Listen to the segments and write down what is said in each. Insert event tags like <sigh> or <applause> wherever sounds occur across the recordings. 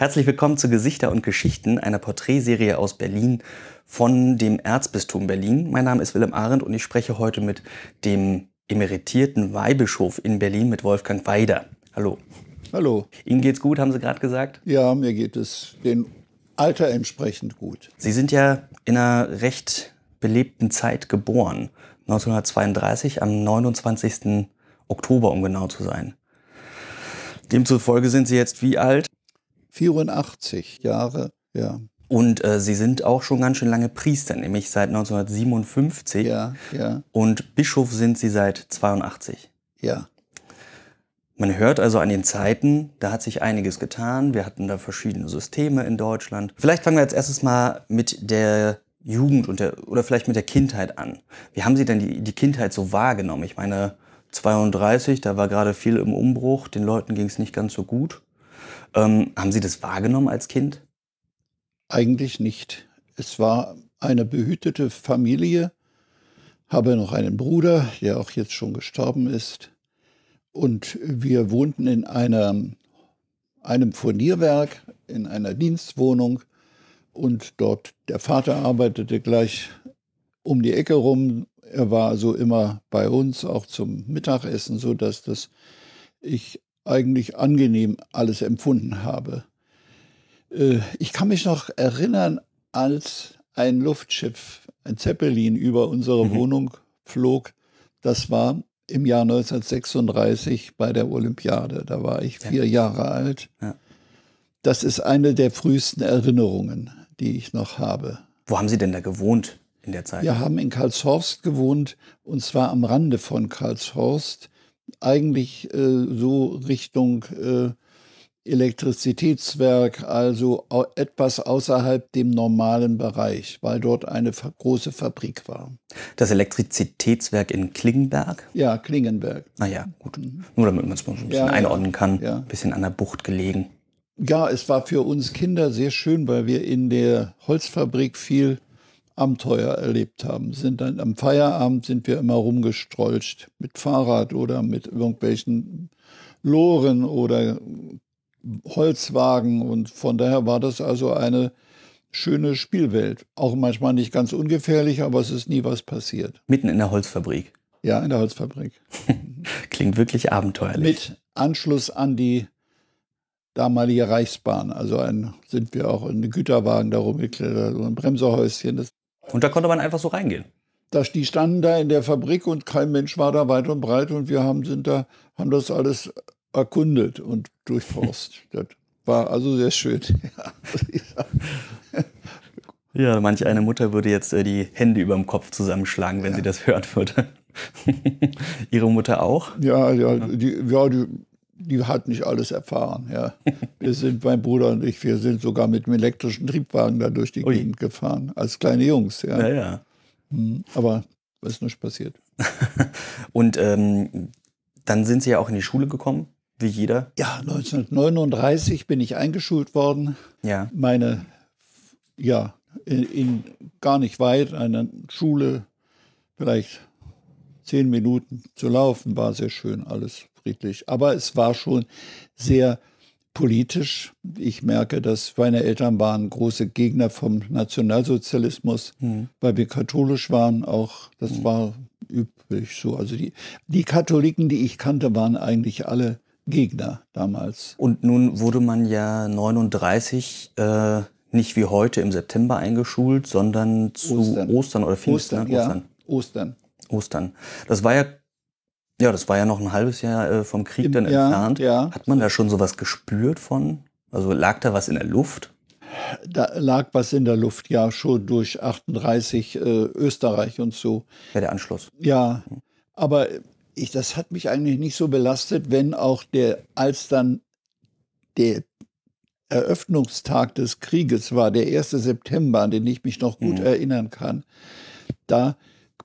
Herzlich willkommen zu Gesichter und Geschichten, einer Porträtserie aus Berlin von dem Erzbistum Berlin. Mein Name ist Willem Arendt und ich spreche heute mit dem emeritierten Weihbischof in Berlin, mit Wolfgang Weider. Hallo. Hallo. Ihnen geht's gut, haben Sie gerade gesagt? Ja, mir geht es dem Alter entsprechend gut. Sie sind ja in einer recht belebten Zeit geboren. 1932 am 29. Oktober, um genau zu sein. Demzufolge sind Sie jetzt wie alt? 84 Jahre, ja. Und äh, Sie sind auch schon ganz schön lange Priester, nämlich seit 1957. Ja, ja. Und Bischof sind Sie seit 82. Ja. Man hört also an den Zeiten, da hat sich einiges getan. Wir hatten da verschiedene Systeme in Deutschland. Vielleicht fangen wir jetzt erstes mal mit der Jugend und der, oder vielleicht mit der Kindheit an. Wie haben Sie denn die, die Kindheit so wahrgenommen? Ich meine, 32, da war gerade viel im Umbruch, den Leuten ging es nicht ganz so gut. Ähm, haben Sie das wahrgenommen als Kind? Eigentlich nicht. Es war eine behütete Familie, habe noch einen Bruder, der auch jetzt schon gestorben ist. Und wir wohnten in einem, einem Furnierwerk, in einer Dienstwohnung. Und dort, der Vater arbeitete gleich um die Ecke rum. Er war also immer bei uns, auch zum Mittagessen, so dass das ich eigentlich angenehm alles empfunden habe. Äh, ich kann mich noch erinnern, als ein Luftschiff, ein Zeppelin über unsere mhm. Wohnung flog. Das war im Jahr 1936 bei der Olympiade. Da war ich vier ja. Jahre alt. Ja. Das ist eine der frühesten Erinnerungen, die ich noch habe. Wo haben Sie denn da gewohnt in der Zeit? Wir haben in Karlshorst gewohnt und zwar am Rande von Karlshorst. Eigentlich äh, so Richtung äh, Elektrizitätswerk, also etwas außerhalb dem normalen Bereich, weil dort eine große Fabrik war. Das Elektrizitätswerk in Klingenberg? Ja, Klingenberg. Ah ja, gut. Mhm. Nur damit man es mal ein bisschen ja, einordnen kann. Ja. Ein bisschen an der Bucht gelegen. Ja, es war für uns Kinder sehr schön, weil wir in der Holzfabrik viel Abenteuer erlebt haben. Sind dann am Feierabend sind wir immer rumgestrolcht mit Fahrrad oder mit irgendwelchen Loren oder Holzwagen und von daher war das also eine schöne Spielwelt. Auch manchmal nicht ganz ungefährlich, aber es ist nie was passiert. Mitten in der Holzfabrik. Ja, in der Holzfabrik. <laughs> Klingt wirklich abenteuerlich. Mit Anschluss an die damalige Reichsbahn. Also ein, sind wir auch in den Güterwagen da rumgeklettert und ein Bremserhäuschen. Das und da konnte man einfach so reingehen. Da, die standen da in der Fabrik und kein Mensch war da weit und breit und wir haben, sind da, haben das alles erkundet und durchforst. <laughs> das war also sehr schön. <laughs> ja, manch eine Mutter würde jetzt äh, die Hände über dem Kopf zusammenschlagen, wenn ja. sie das hören würde. <laughs> Ihre Mutter auch? Ja, ja, die, ja die, die hat nicht alles erfahren. Ja. Wir sind, mein Bruder und ich, wir sind sogar mit einem elektrischen Triebwagen da durch die Ui. Gegend gefahren, als kleine Jungs. Ja, ja. ja. Hm, aber was ist nicht passiert. <laughs> und ähm, dann sind Sie ja auch in die Schule gekommen. Wie jeder? Ja, 1939 bin ich eingeschult worden. Ja. Meine, ja, in, in gar nicht weit, einer Schule, vielleicht zehn Minuten zu laufen, war sehr schön, alles friedlich. Aber es war schon sehr politisch. Ich merke, dass meine Eltern waren große Gegner vom Nationalsozialismus, mhm. weil wir katholisch waren. Auch das mhm. war üblich so. Also die, die Katholiken, die ich kannte, waren eigentlich alle Gegner damals. Und nun wurde man ja 39 äh, nicht wie heute im September eingeschult, sondern zu Ostern, Ostern oder Pfingsten. Ostern, Ostern. Ja, Ostern. Ostern. Das war ja ja, das war ja noch ein halbes Jahr äh, vom Krieg Im, dann ja, entfernt. Ja. Hat man da schon sowas gespürt von? Also lag da was in der Luft? Da lag was in der Luft, ja, schon durch 38 äh, Österreich und so. Ja, der Anschluss. Ja, aber ich, das hat mich eigentlich nicht so belastet, wenn auch der, als dann der Eröffnungstag des Krieges war, der 1. September, an den ich mich noch gut mhm. erinnern kann, da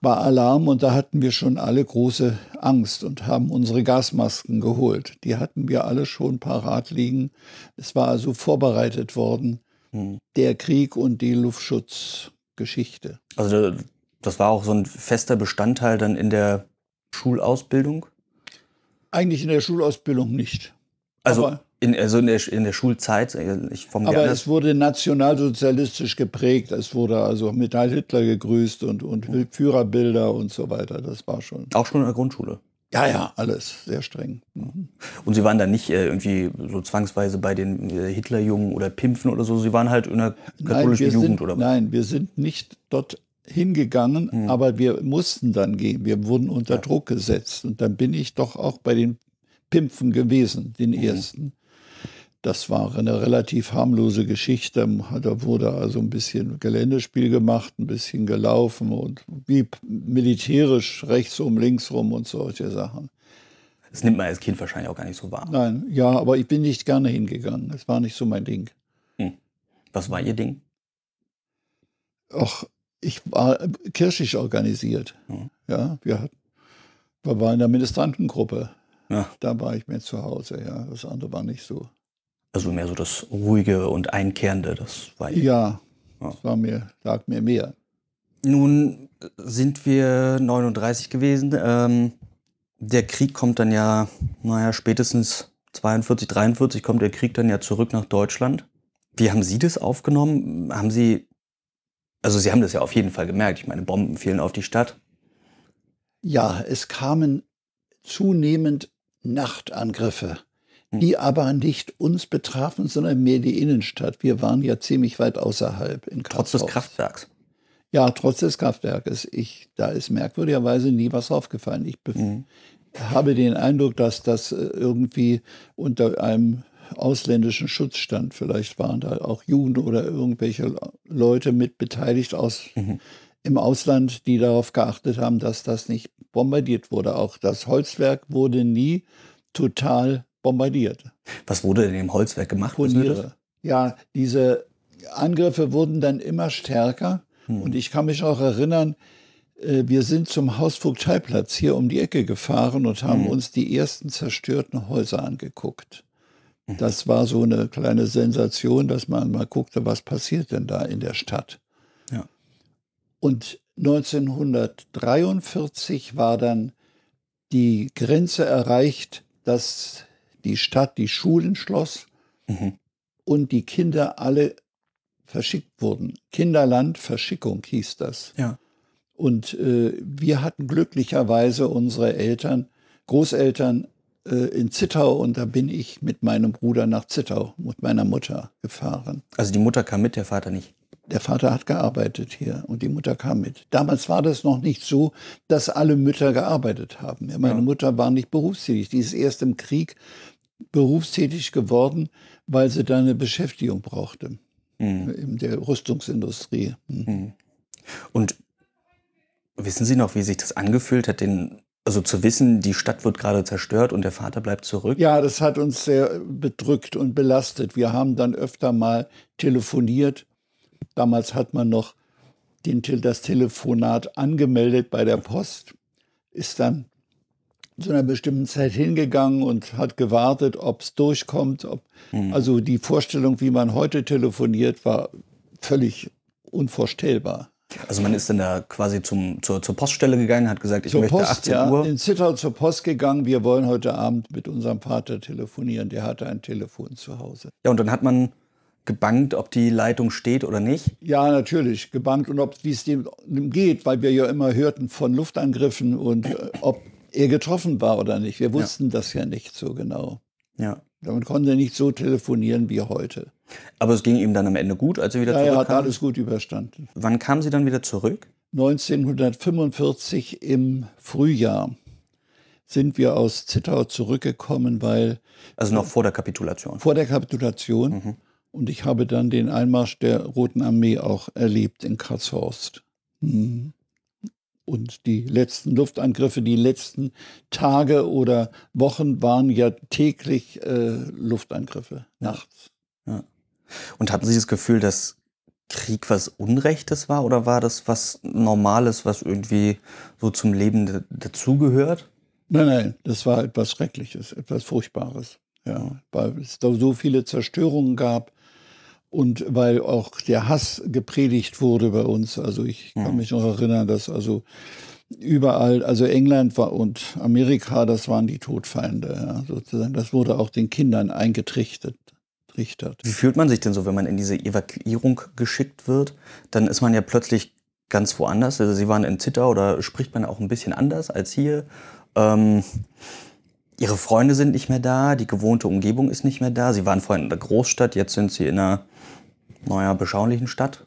war Alarm und da hatten wir schon alle große Angst und haben unsere Gasmasken geholt. Die hatten wir alle schon parat liegen. Es war also vorbereitet worden, mhm. der Krieg und die Luftschutzgeschichte. Also das war auch so ein fester Bestandteil dann in der Schulausbildung? Eigentlich in der Schulausbildung nicht. Also In, also in der, in der Schulzeit. äh, Ich Aber es wurde nationalsozialistisch geprägt. Es wurde also mit Heil Hitler gegrüßt und, und Führerbilder und so weiter. Das war schon. auch schon in der Grundschule. Ja, ja, alles sehr streng. Mhm. Und Sie waren dann nicht äh, irgendwie so zwangsweise bei den äh, Hitlerjungen oder Pimpfen oder so. Sie waren halt in der katholischen wir Jugend sind, oder was? nein, wir sind nicht dort hingegangen, Hm. aber wir mussten dann gehen. Wir wurden unter Druck gesetzt. Und dann bin ich doch auch bei den Pimpfen gewesen, den Hm. ersten. Das war eine relativ harmlose Geschichte. Da wurde also ein bisschen Geländespiel gemacht, ein bisschen gelaufen und wie militärisch rechtsrum, linksrum und solche Sachen. Das nimmt man als Kind wahrscheinlich auch gar nicht so wahr. Nein, ja, aber ich bin nicht gerne hingegangen. Das war nicht so mein Ding. Was war Ihr Ding? Ach, ich war kirchlich organisiert. Mhm. Ja, wir, hatten, wir waren in der Ministrantengruppe. Ja. Da war ich mehr zu Hause, ja. Das andere war nicht so. Also mehr so das Ruhige und Einkehrende, das war. Ja, Ja. das war mir, lag mir mehr. Nun sind wir 39 gewesen. Ähm, der Krieg kommt dann ja, naja, spätestens 42, 43 kommt der Krieg dann ja zurück nach Deutschland. Wie haben Sie das aufgenommen? Haben Sie, also Sie haben das ja auf jeden Fall gemerkt. Ich meine, Bomben fielen auf die Stadt. Ja, es kamen zunehmend Nachtangriffe. Die aber nicht uns betrafen, sondern mehr die Innenstadt. Wir waren ja ziemlich weit außerhalb in Trotz des. Kraftwerks. Ja, trotz des Kraftwerkes. Ich, da ist merkwürdigerweise nie was aufgefallen. Ich Mhm. habe den Eindruck, dass das äh, irgendwie unter einem ausländischen Schutz stand. Vielleicht waren da auch Juden oder irgendwelche Leute mit beteiligt aus, Mhm. im Ausland, die darauf geachtet haben, dass das nicht bombardiert wurde. Auch das Holzwerk wurde nie total bombardiert. Was wurde denn im Holzwerk gemacht? Furniere. Ja, diese Angriffe wurden dann immer stärker. Hm. Und ich kann mich auch erinnern, äh, wir sind zum Hausvogteiplatz hier um die Ecke gefahren und haben Mhm. uns die ersten zerstörten Häuser angeguckt. Mhm. Das war so eine kleine Sensation, dass man mal guckte, was passiert denn da in der Stadt. Ja. Und 1943 war dann die Grenze erreicht, dass die Stadt die Schulen schloss Mhm. und die Kinder alle verschickt wurden. Kinderland Verschickung hieß das. Ja. Und äh, wir hatten glücklicherweise unsere Eltern, Großeltern äh, in Zittau und da bin ich mit meinem Bruder nach Zittau mit meiner Mutter gefahren. Also die Mutter kam mit, der Vater nicht. Der Vater hat gearbeitet hier und die Mutter kam mit. Damals war das noch nicht so, dass alle Mütter gearbeitet haben. Ja, meine Ja. Mutter war nicht berufstätig. Die ist erst im Krieg berufstätig geworden, weil sie da eine Beschäftigung brauchte Mhm. in der Rüstungsindustrie. Hm. Mhm. Und wissen Sie noch, wie sich das angefühlt hat, den, also zu wissen, die Stadt wird gerade zerstört und der Vater bleibt zurück? Ja, das hat uns sehr bedrückt und belastet. Wir haben dann öfter mal telefoniert. Damals hat man noch den, das Telefonat angemeldet bei der Post, ist dann zu einer bestimmten Zeit hingegangen und hat gewartet, ob es durchkommt. Ob, Mhm. Also die Vorstellung, wie man heute telefoniert, war völlig unvorstellbar. Also man ist dann da quasi zum, zur, zur Poststelle gegangen, hat gesagt, ich Zur möchte Post, 18 ja, Uhr. in Zittau zur Post gegangen. Wir wollen heute Abend mit unserem Vater telefonieren. Der hatte ein Telefon zu Hause. Ja, und dann hat man gebankt, ob die Leitung steht oder nicht. Ja, natürlich, gebankt und ob wie es dem geht, weil wir ja immer hörten von Luftangriffen und äh, ob er getroffen war oder nicht. Wir wussten das ja nicht so genau. Ja. Man konnte nicht so telefonieren wie heute. Aber es ging ihm dann am Ende gut, als er wieder Ja, er hat zurückkam. alles gut überstanden. Wann kamen Sie dann wieder zurück? 1945 im Frühjahr sind wir aus Zittau zurückgekommen, weil Also noch vor der Kapitulation. vor der Kapitulation Mhm. und ich habe dann den Einmarsch der Roten Armee auch erlebt in Karlshorst. Mhm. Und die letzten Luftangriffe, die letzten Tage oder Wochen waren ja täglich äh, Luftangriffe nachts. Und hatten Sie das Gefühl, dass Krieg was Unrechtes war oder war das was Normales, was irgendwie so zum Leben da- dazugehört? Nein, nein, das war etwas Schreckliches, etwas Furchtbares. Ja, weil es da so viele Zerstörungen gab und weil auch der Hass gepredigt wurde bei uns. Also ich kann Mhm. mich noch erinnern, dass also überall, also England war und Amerika, das waren die Todfeinde, ja, sozusagen. Das wurde auch den Kindern eingetrichtert. Wie fühlt man sich denn so, wenn man in diese Evakuierung geschickt wird? Dann ist man ja plötzlich ganz woanders. Also Sie waren in Zittau oder spricht man auch ein bisschen anders als hier? Ähm, ihre Freunde sind nicht mehr da, die gewohnte Umgebung ist nicht mehr da. Sie waren vorhin in der Großstadt, jetzt sind Sie in einer, naja, beschaulichen Stadt.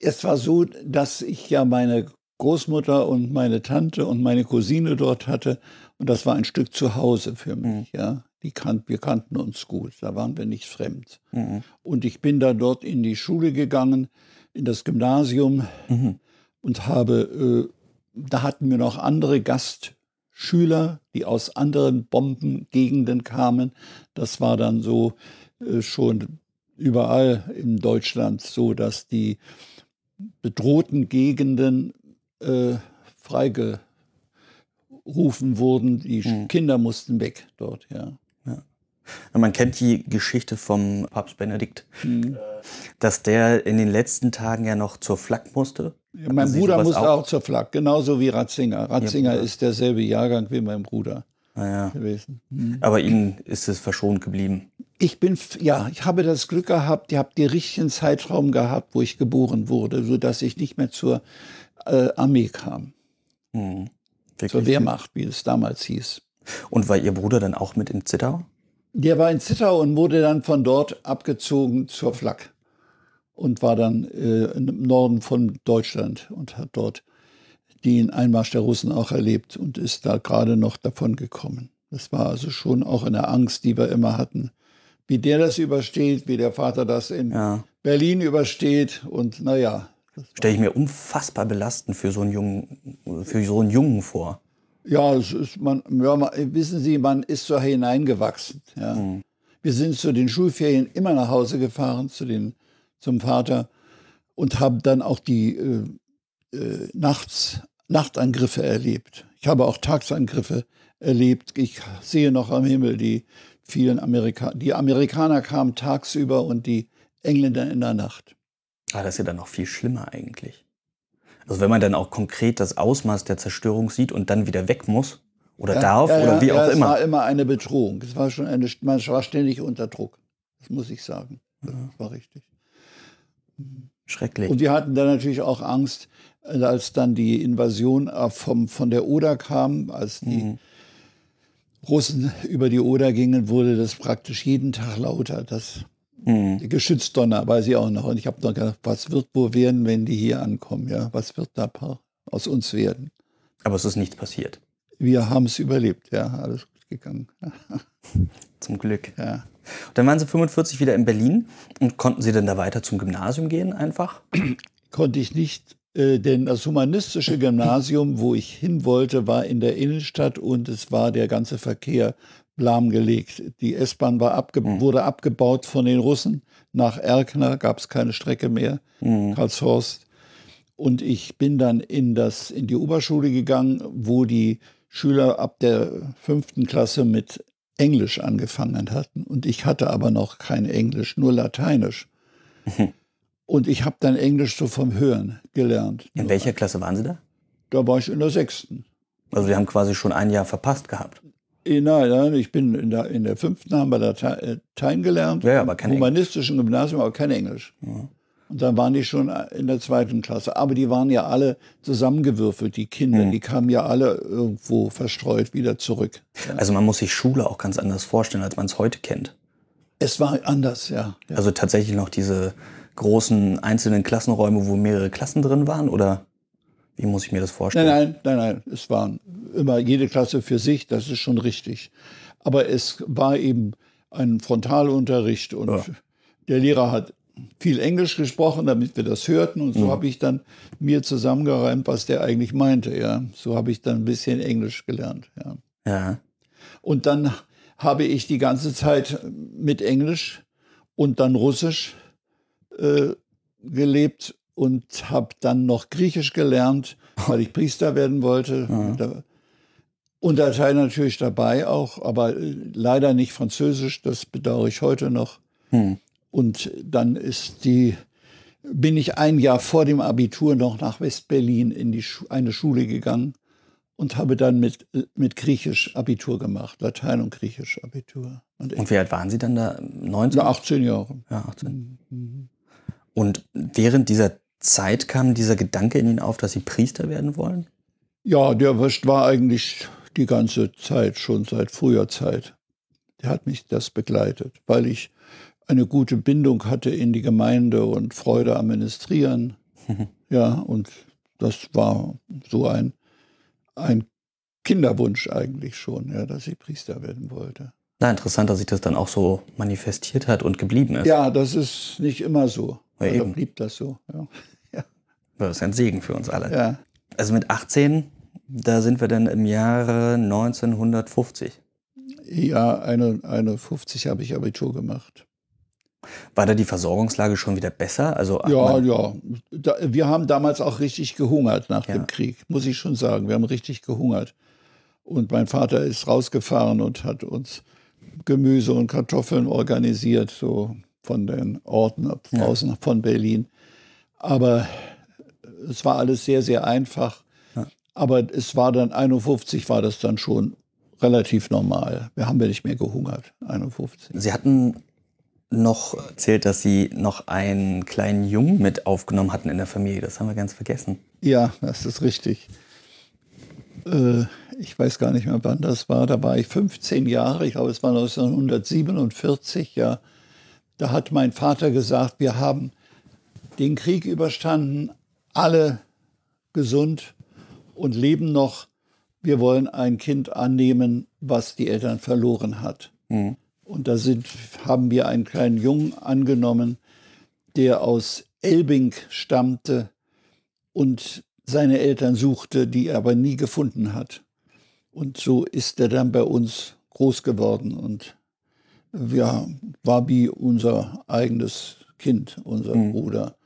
Es war so, dass ich ja meine Großmutter und meine Tante und meine Cousine dort hatte. Und das war ein Stück zu Hause für mich, mhm. ja. Die kan wir kannten uns gut, da waren wir nicht fremd. Mhm. Und ich bin da dort in die Schule gegangen, in das Gymnasium mhm. und habe, äh, da hatten wir noch andere Gastschüler, die aus anderen Bombengegenden kamen. Das war dann so äh, schon überall in Deutschland so, dass die bedrohten Gegenden äh, freigerufen wurden. Die mhm. Kinder mussten weg dort, ja. ja. Man kennt die Geschichte vom Papst Benedikt, mhm. dass der in den letzten Tagen ja noch zur Flak musste. Ja, mein Bruder musste auch? auch? zur Flak, genauso wie Ratzinger. Ratzinger ja, ist derselbe Jahrgang wie mein Bruder ah, ja. gewesen. Mhm. Aber Ihnen ist es verschont geblieben. Ich bin, ja, ich habe das Glück gehabt, ich habe den richtigen Zeitraum gehabt, wo ich geboren wurde, sodass ich nicht mehr zur äh, Armee kam. Mhm. Zur Wehrmacht, wie es damals hieß. Und war Ihr Bruder dann auch mit in Zittau? Der war in Zittau und wurde dann von dort abgezogen zur Flak und war dann äh, im Norden von Deutschland und hat dort den Einmarsch der Russen auch erlebt und ist da gerade noch davon gekommen. Das war also schon auch eine Angst, die wir immer hatten. Wie der das übersteht, wie der Vater das in ja. Berlin übersteht und naja, Stelle ich mir unfassbar belastend für so einen Jungen, für so einen Jungen vor. Ja, es ist man, ja, man, wissen Sie, man ist so hineingewachsen. Ja. Mhm. Wir sind zu den Schulferien immer nach Hause gefahren, zu den, zum Vater, und haben dann auch die äh, äh, Nachts, Nachtangriffe erlebt. Ich habe auch Tagsangriffe erlebt. Ich sehe noch am Himmel die vielen Amerikaner. Die Amerikaner kamen tagsüber und die Engländer in der Nacht. Ah, das ist ja dann noch viel schlimmer eigentlich. Also wenn man dann auch konkret das Ausmaß der Zerstörung sieht und dann wieder weg muss oder ja, darf ja, oder wie auch immer. Es war immer eine Bedrohung. Es war schon eine, man war ständig unter Druck. Das muss ich sagen. Das war richtig. Schrecklich. Und wir hatten dann natürlich auch Angst, als dann die Invasion äh, vom, von der Oder kam, als die mhm. Russen über die Oder gingen, wurde das praktisch jeden Tag lauter. Das Mhm. Geschützdonner weiß ich auch noch. Und ich habe noch gedacht, was wird wohl werden, wenn die hier ankommen? Ja, was wird da aus uns werden? Aber es ist nichts passiert. Wir haben es überlebt, ja, alles gut gegangen. <laughs> Zum Glück. Ja. Und dann waren Sie 45 wieder in Berlin und konnten Sie denn da weiter zum Gymnasium gehen einfach? Konnte ich nicht, äh, denn das humanistische Gymnasium, wo ich hin wollte, war in der Innenstadt und es war der ganze Verkehr lahmgelegt. Die S-Bahn abge mhm. wurde abgebaut von den Russen. Nach Erkner gab es keine Strecke mehr, mhm. Karlshorst. Und ich bin dann in, das, in die Oberschule gegangen, wo die Schüler ab der fünften Klasse mit Englisch angefangen hatten. Und ich hatte aber noch kein Englisch, nur Lateinisch. <laughs> Und ich habe dann Englisch so vom Hören gelernt. In welcher Klasse waren Sie da? Da war ich in der sechsten. Also Sie haben quasi schon ein Jahr verpasst gehabt. Nein, nein, ich bin in der, in der fünften haben wir Latein gelernt, ja, aber kein humanistischen Englisch. Gymnasium, aber kein Englisch. Ja. Und dann waren die schon in der zweiten Klasse. Aber die waren ja alle zusammengewürfelt, die Kinder. Mhm. Die kamen ja alle irgendwo verstreut wieder zurück. Ja. Also man muss sich Schule auch ganz anders vorstellen, als man es heute kennt. Es war anders, ja. ja. Also tatsächlich noch diese großen einzelnen Klassenräume, wo mehrere Klassen drin waren, oder? Wie muss ich mir das vorstellen? Nein, nein, nein, nein. Es waren immer jede Klasse für sich, das ist schon richtig. Aber es war eben ein Frontalunterricht und ja. der Lehrer hat viel Englisch gesprochen, damit wir das hörten. Und so mhm. habe ich dann mir zusammengereimt, was der eigentlich meinte. Ja. So habe ich dann ein bisschen Englisch gelernt. Ja. ja. Und dann habe ich die ganze Zeit mit Englisch und dann Russisch äh, gelebt und habe dann noch Griechisch gelernt, weil ich Priester werden wollte. <laughs> Ja. Und da Teil natürlich dabei auch, aber äh, leider nicht Französisch, das bedauere ich heute noch. Hm. Und dann ist die bin ich ein Jahr vor dem Abitur noch nach West-Berlin in die Schu eine Schule gegangen und habe dann mit, mit Griechisch Abitur gemacht, Latein und Griechisch Abitur. Und, und wie alt waren Sie dann da? 19? Ja, 18 Jahre. Ja, 18. Mhm. Und während dieser Zeit kam dieser Gedanke in Ihnen auf, dass Sie Priester werden wollen? Ja, der war eigentlich die ganze Zeit, schon seit früher Zeit. Der hat mich das begleitet, weil ich eine gute Bindung hatte in die Gemeinde und Freude am Ministrieren. <laughs> Ja, und das war so ein, ein Kinderwunsch eigentlich schon, ja, dass ich Priester werden wollte. Na, interessant, dass sich das dann auch so manifestiert hat und geblieben ist. Ja, das ist nicht immer so. Ja, eben. Dann blieb das so. Ja. <laughs> ja. Das ist ein Segen für uns alle. Ja. Also mit 18, da sind wir dann im Jahre 1950. Ja, eine, eine 50 habe ich Abitur gemacht. War da die Versorgungslage schon wieder besser? Also, ja, ja. Da, wir haben damals auch richtig gehungert nach ja. dem Krieg, muss ich schon sagen. Wir haben richtig gehungert. Und mein Vater ist rausgefahren und hat uns Gemüse und Kartoffeln organisiert, so von den Orten draußen ja. von Berlin. Aber es war alles sehr, sehr einfach. Ja. Aber es war dann 51 war das dann schon relativ normal. Wir haben ja nicht mehr gehungert, 51. Sie hatten noch erzählt, dass Sie noch einen kleinen Jungen mit aufgenommen hatten in der Familie. Das haben wir ganz vergessen. Ja, das ist richtig. Äh, ich weiß gar nicht mehr, wann das war. Da war ich 15 Jahre. Ich glaube, es war 1947. Ja, da hat mein Vater gesagt, wir haben den Krieg überstanden, alle gesund und leben noch. Wir wollen ein Kind annehmen, was die Eltern verloren hat. Mhm. Und da sind, haben wir einen kleinen Jungen angenommen, der aus Elbing stammte und seine Eltern suchte, die er aber nie gefunden hat. Und so ist er dann bei uns groß geworden und ja, war wie unser eigenes Kind, unser mhm. Bruder.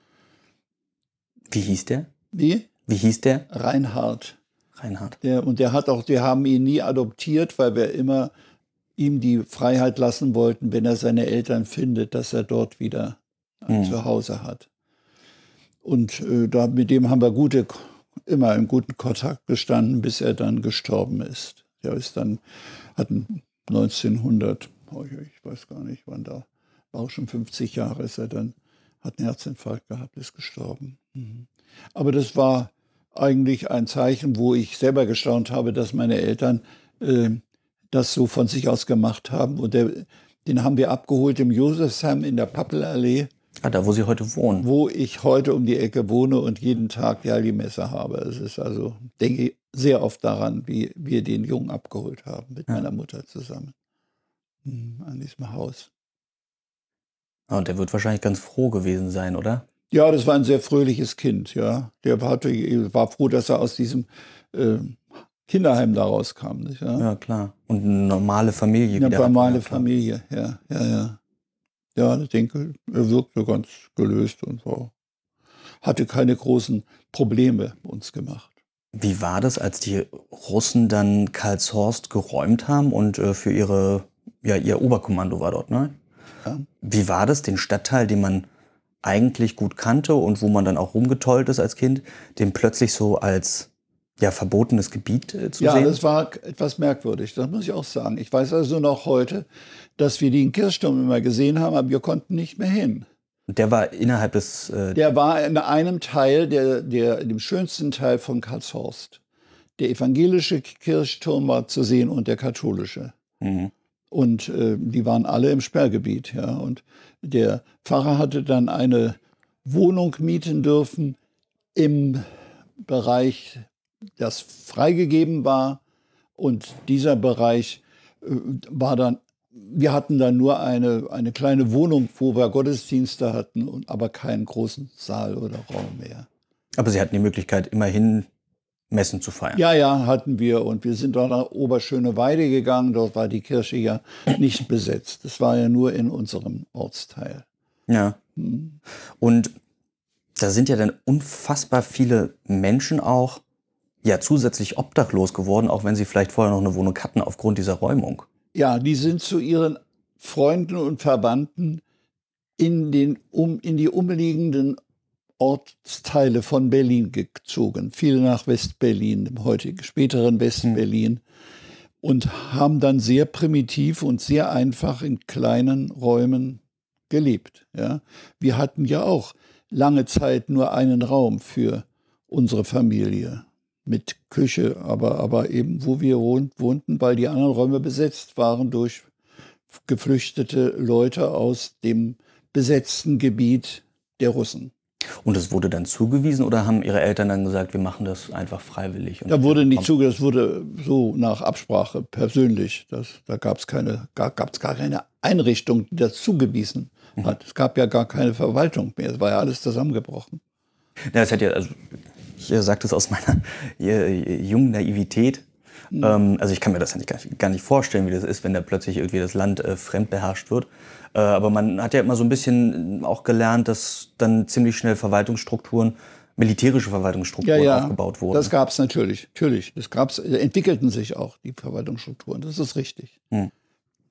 Wie hieß der? Wie? Wie hieß der? Reinhard. Reinhard. Der, und der hat auch, die haben ihn nie adoptiert, weil wir immer ihm die Freiheit lassen wollten, wenn er seine Eltern findet, dass er dort wieder ein mhm. Zuhause hat. Und äh, da, mit dem haben wir gute, immer in guten Kontakt gestanden, bis er dann gestorben ist. Er ist dann, hat 1900, oh, ich weiß gar nicht, wann da, war auch schon 50 Jahre, ist er dann, hat einen Herzinfarkt gehabt, ist gestorben. Mhm. Aber das war eigentlich ein Zeichen, wo ich selber gestaunt habe, dass meine Eltern äh, das so von sich aus gemacht haben. Und der, den haben wir abgeholt im Josefsheim in der Pappelallee. Ah, da, wo Sie heute wohnen. Wo ich heute um die Ecke wohne und jeden Tag die Aldi-Messe habe. Es ist also, denke ich, sehr oft daran, wie wir den Jungen abgeholt haben mit ja. meiner Mutter zusammen. Hm, an diesem Haus. Ah, und der wird wahrscheinlich ganz froh gewesen sein, oder? Ja, das war ein sehr fröhliches Kind, ja. Der hatte, war froh, dass er aus diesem äh, Kinderheim daraus kam. Nicht, ja? ja, klar. Und eine normale Familie. Eine normale Familie, ja, ja, ja. Ja, ich denke, er wirkte ganz gelöst und war, hatte keine großen Probleme uns gemacht. Wie war das, als die Russen dann Karlshorst geräumt haben und äh, für ihre, ja, ihr Oberkommando war dort, ne? Ja. Wie war das, den Stadtteil, den man eigentlich gut kannte und wo man dann auch rumgetollt ist als Kind, den plötzlich so als ja, verbotenes Gebiet äh, zu ja, sehen? Ja, das war etwas merkwürdig, das muss ich auch sagen. Ich weiß also noch heute, dass wir den Kirchturm immer gesehen haben, aber wir konnten nicht mehr hin. Der war innerhalb des. Äh der war in einem Teil, der, der, dem schönsten Teil von Karlshorst. Der evangelische Kirchturm war zu sehen und der katholische. Mhm. Und äh, die waren alle im Sperrgebiet. Ja. Und der Pfarrer hatte dann eine Wohnung mieten dürfen im Bereich das freigegeben war. Und dieser Bereich äh, war dann, wir hatten dann nur eine, eine kleine Wohnung, wo wir Gottesdienste hatten, und, aber keinen großen Saal oder Raum mehr. Aber Sie hatten die Möglichkeit, immerhin Messen zu feiern. Ja, ja, hatten wir. Und wir sind dort nach Oberschöneweide gegangen. Dort war die Kirche ja nicht besetzt. Das war ja nur in unserem Ortsteil. Ja. Hm. Und da sind ja dann unfassbar viele Menschen auch ja zusätzlich obdachlos geworden, auch wenn sie vielleicht vorher noch eine Wohnung hatten aufgrund dieser Räumung. Ja, die sind zu ihren Freunden und Verwandten in, den, um, in die umliegenden Ortsteile von Berlin gezogen, viel nach Westberlin, dem heutigen späteren Westberlin. Und haben dann sehr primitiv und sehr einfach in kleinen Räumen gelebt. Ja. Wir hatten ja auch lange Zeit nur einen Raum für unsere Familie mit Küche, aber, aber eben, wo wir wohnten, weil die anderen Räume besetzt waren durch geflüchtete Leute aus dem besetzten Gebiet der Russen. Und es wurde dann zugewiesen oder haben Ihre Eltern dann gesagt, wir machen das einfach freiwillig? da wurde nicht zugewiesen, das wurde so nach Absprache persönlich. Das, da gab es keine, gar, gab's gar keine Einrichtung, die das zugewiesen mhm. hat. Es gab ja gar keine Verwaltung mehr. Es war ja alles zusammengebrochen. Ja, es hat ja, also ich sage das aus meiner <laughs> jungen Naivität. Mhm. Ähm, also ich kann mir das ja nicht, gar nicht vorstellen, wie das ist, wenn da plötzlich irgendwie das Land äh, fremd beherrscht wird. Äh, aber man hat ja immer so ein bisschen auch gelernt, dass dann ziemlich schnell Verwaltungsstrukturen, militärische Verwaltungsstrukturen ja, ja, aufgebaut wurden. Das gab es natürlich, natürlich. Das gab's, entwickelten sich auch die Verwaltungsstrukturen. Das ist richtig. Mhm.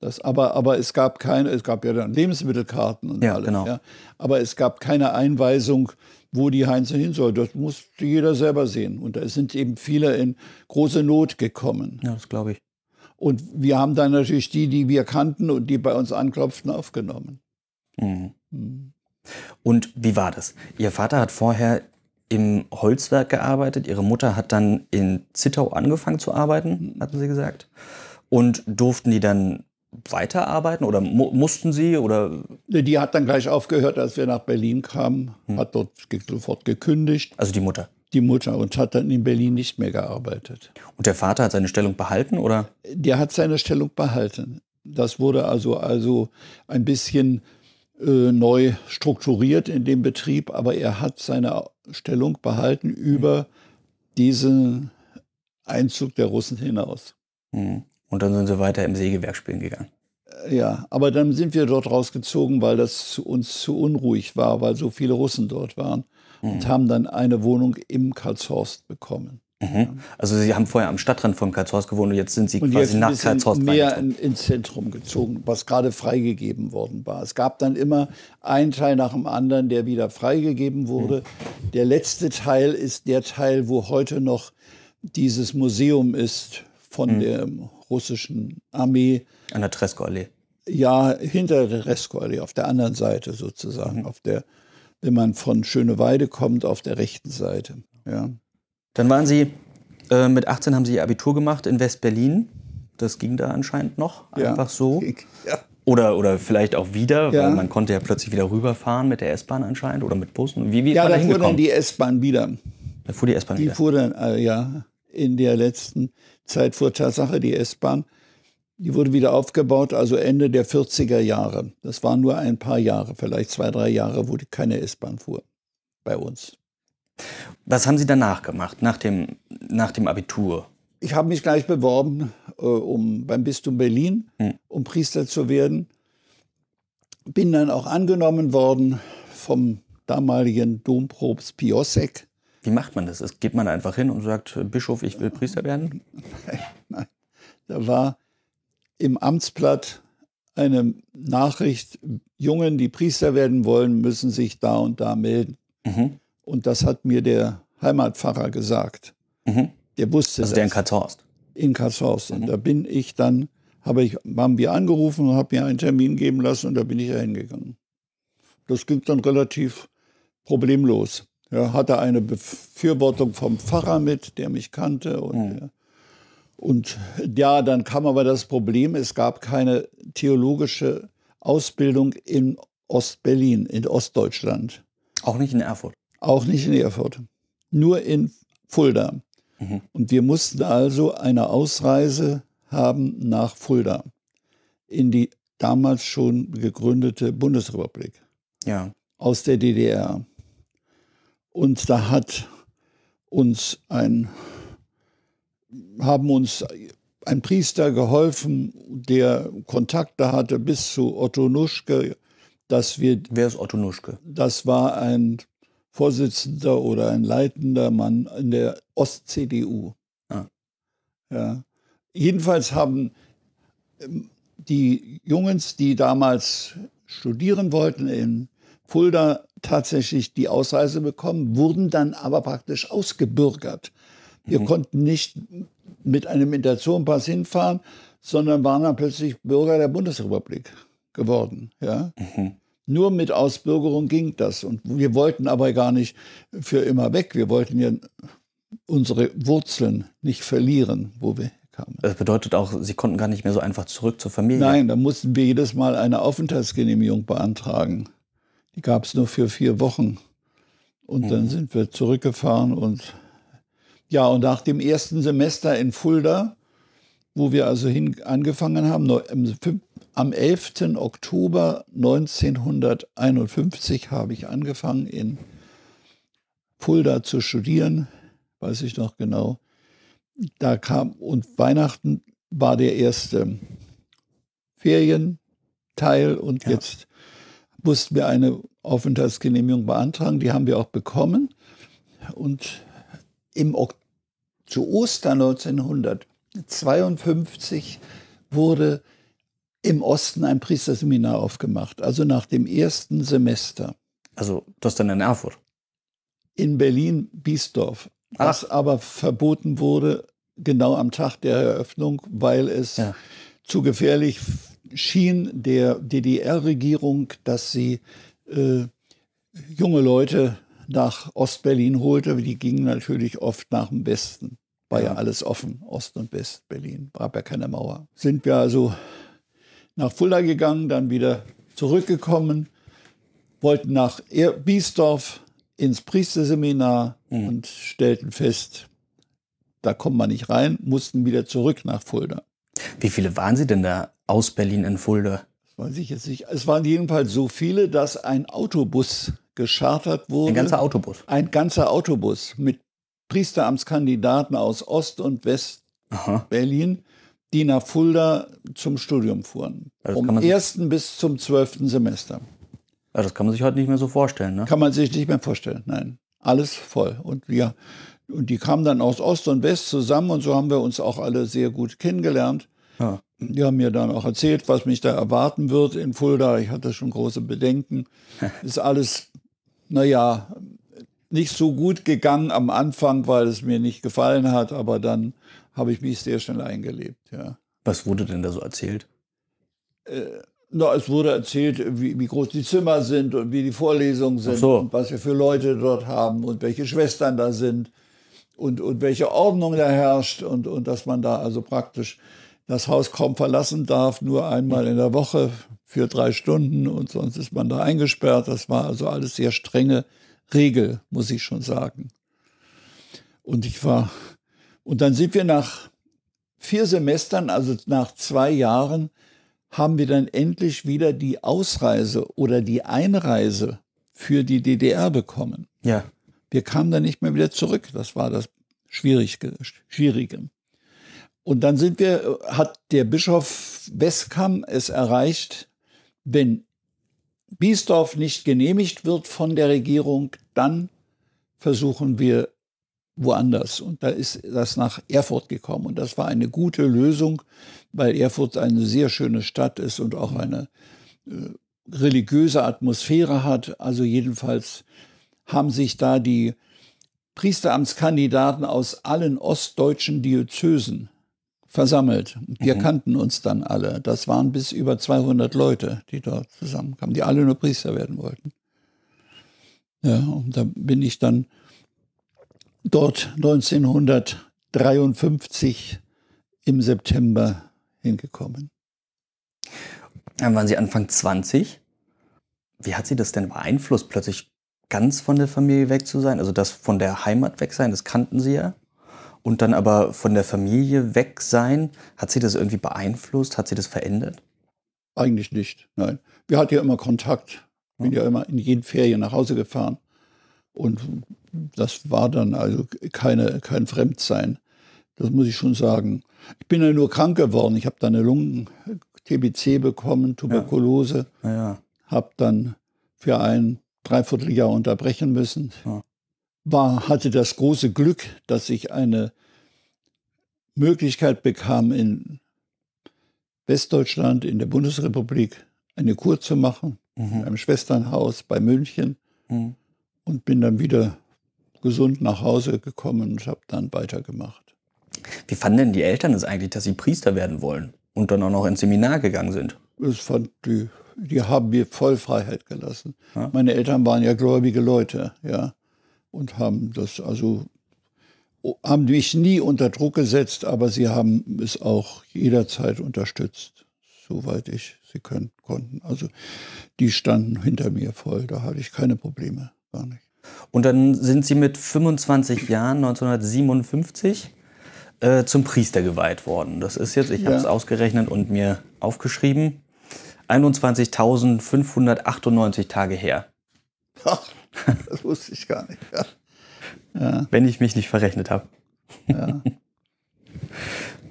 Das, aber, aber es gab keine, es gab ja dann Lebensmittelkarten und ja, alles. Genau. Ja. Aber es gab keine Einweisung, wo die Heinze hin soll. Das musste jeder selber sehen. Und da sind eben viele in große Not gekommen. Ja, das glaube ich. Und wir haben dann natürlich die, die wir kannten und die bei uns anklopften, aufgenommen. Mhm. Mhm. Und wie war das? Ihr Vater hat vorher im Holzwerk gearbeitet, Ihre Mutter hat dann in Zittau angefangen zu arbeiten, mhm. hatten Sie gesagt. Und durften die dann weiterarbeiten oder mu mussten Sie oder? Die hat dann gleich aufgehört, als wir nach Berlin kamen, hm. hat dort sofort gekündigt. Also die Mutter? Die Mutter und hat dann in Berlin nicht mehr gearbeitet. Und der Vater hat seine Stellung behalten oder? Der hat seine Stellung behalten. Das wurde also, also ein bisschen äh, neu strukturiert in dem Betrieb, aber er hat seine Stellung behalten über diesen Einzug der Russen hinaus. Hm. Und dann sind sie weiter im Sägewerk spielen gegangen. Äh, ja, aber dann sind wir dort rausgezogen, weil das uns zu unruhig war, weil so viele Russen dort waren mhm. und haben dann eine Wohnung im Karlshorst bekommen. Mhm. Also Sie haben vorher am Stadtrand von Karlshorst gewohnt und jetzt sind Sie und quasi nach Karlshorst mehr in, ins Zentrum gezogen, was gerade freigegeben worden war. Es gab dann immer einen Teil nach dem anderen, der wieder freigegeben wurde. Mhm. Der letzte Teil ist der Teil, wo heute noch dieses Museum ist von mhm. der russischen Armee. An der Treskoallee. Ja, hinter der Treskoallee, auf der anderen Seite sozusagen. Mhm. Auf der, wenn man von Schöneweide kommt, auf der rechten Seite. Ja. Dann waren Sie, äh, mit 18 haben Sie Ihr Abitur gemacht in West-Berlin. Das ging da anscheinend noch, einfach ja. so. <laughs> Ja. Oder, oder vielleicht auch wieder, ja. weil man konnte ja plötzlich wieder rüberfahren mit der S-Bahn anscheinend oder mit Bussen. Wie, wie ja, da fuhr dann die S-Bahn wieder. Da fuhr die S-Bahn wieder. Die fuhr dann, äh, ja, in der letzten Zeit vor Tatsache, die S-Bahn. Die wurde wieder aufgebaut, also Ende der 40er Jahre. Das waren nur ein paar Jahre, vielleicht zwei, drei Jahre, wo keine S-Bahn fuhr bei uns. Was haben Sie danach gemacht, nach dem, nach dem Abitur? Ich habe mich gleich beworben äh, um, beim Bistum Berlin, hm. um Priester zu werden. Bin dann auch angenommen worden vom damaligen Dompropst Piosek. Wie macht man das? Geht man einfach hin und sagt, Bischof, ich will Priester werden? <laughs> Nein, nein. Da war im Amtsblatt eine Nachricht, Jungen, die Priester werden wollen, müssen sich da und da melden. Mhm. Und das hat mir der Heimatpfarrer gesagt. Mhm. Der wusste also das. der in Katzhorst? In Katzhorst. Mhm. Und da bin ich dann, habe ich, haben wir angerufen und habe mir einen Termin geben lassen und da bin ich ja hingegangen. Das ging dann relativ problemlos. Ja, hatte eine Befürwortung vom Pfarrer mit, der mich kannte. Und, mhm. ja. und ja, dann kam aber das Problem, es gab keine theologische Ausbildung in Ostberlin, in Ostdeutschland. Auch nicht in Erfurt? Auch nicht in Erfurt. Nur in Fulda. Mhm. Und wir mussten also eine Ausreise haben nach Fulda in die damals schon gegründete Bundesrepublik. Ja. Aus der DDR. Und da hat uns ein, haben uns ein Priester geholfen, der Kontakte hatte bis zu Otto Nuschke, dass wir. Wer ist Otto Nuschke? Das war ein Vorsitzender oder ein leitender Mann in der Ost-CDU. Ah. Ja. Jedenfalls haben ähm, die Jungs, die damals studieren wollten in Fulda, tatsächlich die Ausreise bekommen, wurden dann aber praktisch ausgebürgert. Wir mhm. konnten nicht mit einem Integrationpass hinfahren, sondern waren dann plötzlich Bürger der Bundesrepublik geworden. Ja? Mhm. Nur mit Ausbürgerung ging das. Und wir wollten aber gar nicht für immer weg. Wir wollten ja unsere Wurzeln nicht verlieren, wo wir kamen. Das bedeutet auch, Sie konnten gar nicht mehr so einfach zurück zur Familie? Nein, da mussten wir jedes Mal eine Aufenthaltsgenehmigung beantragen. Die gab es nur für vier Wochen. Und mhm. dann sind wir zurückgefahren und ja, und nach dem ersten Semester in Fulda, wo wir also hin angefangen haben, am 11. Oktober 1951 habe ich angefangen in Fulda zu studieren, weiß ich noch genau. Da kam und Weihnachten war der erste Ferienteil und ja. jetzt mussten wir eine Aufenthaltsgenehmigung beantragen. Die haben wir auch bekommen. Und im zu Ostern 1952 wurde im Osten ein Priesterseminar aufgemacht, also nach dem ersten Semester. Also das dann in Erfurt? In Berlin-Biesdorf, was aber verboten wurde genau am Tag der Eröffnung, weil es ja. zu gefährlich schien der DDR-Regierung, dass sie äh, junge Leute nach Ostberlin holte. Die gingen natürlich oft nach dem Westen. War ja, ja alles offen, Ost- und West-Berlin. Gab ja keine Mauer. Sind wir also nach Fulda gegangen, dann wieder zurückgekommen, wollten nach Biesdorf ins Priesterseminar mhm. und stellten fest, da kommt man nicht rein, mussten wieder zurück nach Fulda. Wie viele waren Sie denn da aus Berlin in Fulda? Das weiß ich jetzt nicht. Es waren jedenfalls so viele, dass ein Autobus geschartert wurde. Ein ganzer Autobus? Ein ganzer Autobus mit Priesteramtskandidaten aus Ost- und West-Berlin, die nach Fulda zum Studium fuhren. Also vom ersten bis zum zwölften Semester. Also das kann man sich heute nicht mehr so vorstellen, ne? Kann man sich nicht mehr vorstellen, nein. Alles voll. Und wir, und die kamen dann aus Ost und West zusammen und so haben wir uns auch alle sehr gut kennengelernt. Ja. Die haben mir dann auch erzählt, was mich da erwarten wird in Fulda. Ich hatte schon große Bedenken. <laughs> Ist alles, naja, nicht so gut gegangen am Anfang, weil es mir nicht gefallen hat, aber dann habe ich mich sehr schnell eingelebt. Ja. Was wurde denn da so erzählt? Äh, na, es wurde erzählt, wie, wie, groß die Zimmer sind und wie die Vorlesungen sind so. und was wir für Leute dort haben und welche Schwestern da sind und, und welche Ordnung da herrscht und, und dass man da also praktisch das Haus kaum verlassen darf, nur einmal in der Woche für drei Stunden und sonst ist man da eingesperrt. Das war also alles sehr strenge Regel, muss ich schon sagen. Und ich war, und dann sind wir nach vier Semestern, also nach zwei Jahren, haben wir dann endlich wieder die Ausreise oder die Einreise für die DDR bekommen. Ja. Wir kamen dann nicht mehr wieder zurück. Das war das Schwierige. Schwierige. Und dann sind wir, hat der Bischof Westkamp es erreicht, wenn Biesdorf nicht genehmigt wird von der Regierung, dann versuchen wir woanders. Und da ist das nach Erfurt gekommen. Und das war eine gute Lösung, weil Erfurt eine sehr schöne Stadt ist und auch eine äh, religiöse Atmosphäre hat. Also jedenfalls haben sich da die Priesteramtskandidaten aus allen ostdeutschen Diözesen versammelt. Wir mhm. kannten uns dann alle. Das waren bis über 200 Leute, die dort zusammenkamen, die alle nur Priester werden wollten. Ja, und da bin ich dann dort 1953 im September hingekommen. Dann waren Sie Anfang 20. Wie hat Sie das denn beeinflusst, plötzlich ganz von der Familie weg zu sein? Also das von der Heimat weg sein, das kannten Sie ja und dann aber von der Familie weg sein, hat sie das irgendwie beeinflusst? Hat sie das verändert? Eigentlich nicht, nein. Wir hatten ja immer Kontakt. Bin ja immer in jeden Ferien nach Hause gefahren. Und das war dann also keine, kein Fremdsein. Das muss ich schon sagen. Ich bin ja nur krank geworden. Ich habe dann eine Lungen-TBC bekommen, Tuberkulose. Ja. Ja. Habe dann für ein Dreivierteljahr unterbrechen müssen. War, hatte das große Glück, dass ich eine Möglichkeit bekam, in Westdeutschland, in der Bundesrepublik, eine Kur zu machen, mhm. in einem Schwesternhaus bei München. mhm. und bin dann wieder gesund nach Hause gekommen und habe dann weitergemacht. Wie fanden denn die Eltern es eigentlich, dass sie Priester werden wollen und dann auch noch ins Seminar gegangen sind? Das fand die, die haben mir voll Freiheit gelassen. Ja? Meine Eltern waren ja gläubige Leute, ja, und haben das also haben mich nie unter Druck gesetzt, aber sie haben es auch jederzeit unterstützt, soweit ich sie können, konnten. Also die standen hinter mir voll, da hatte ich keine Probleme, gar nicht. Und dann sind Sie mit 25 Jahren, 1957, äh, zum Priester geweiht worden. Das ist jetzt, ich ja. habe es ausgerechnet und mir aufgeschrieben, 21.598 Tage her. Ach, das wusste ich gar nicht. Ja. Ja. Wenn ich mich nicht verrechnet habe. Ja.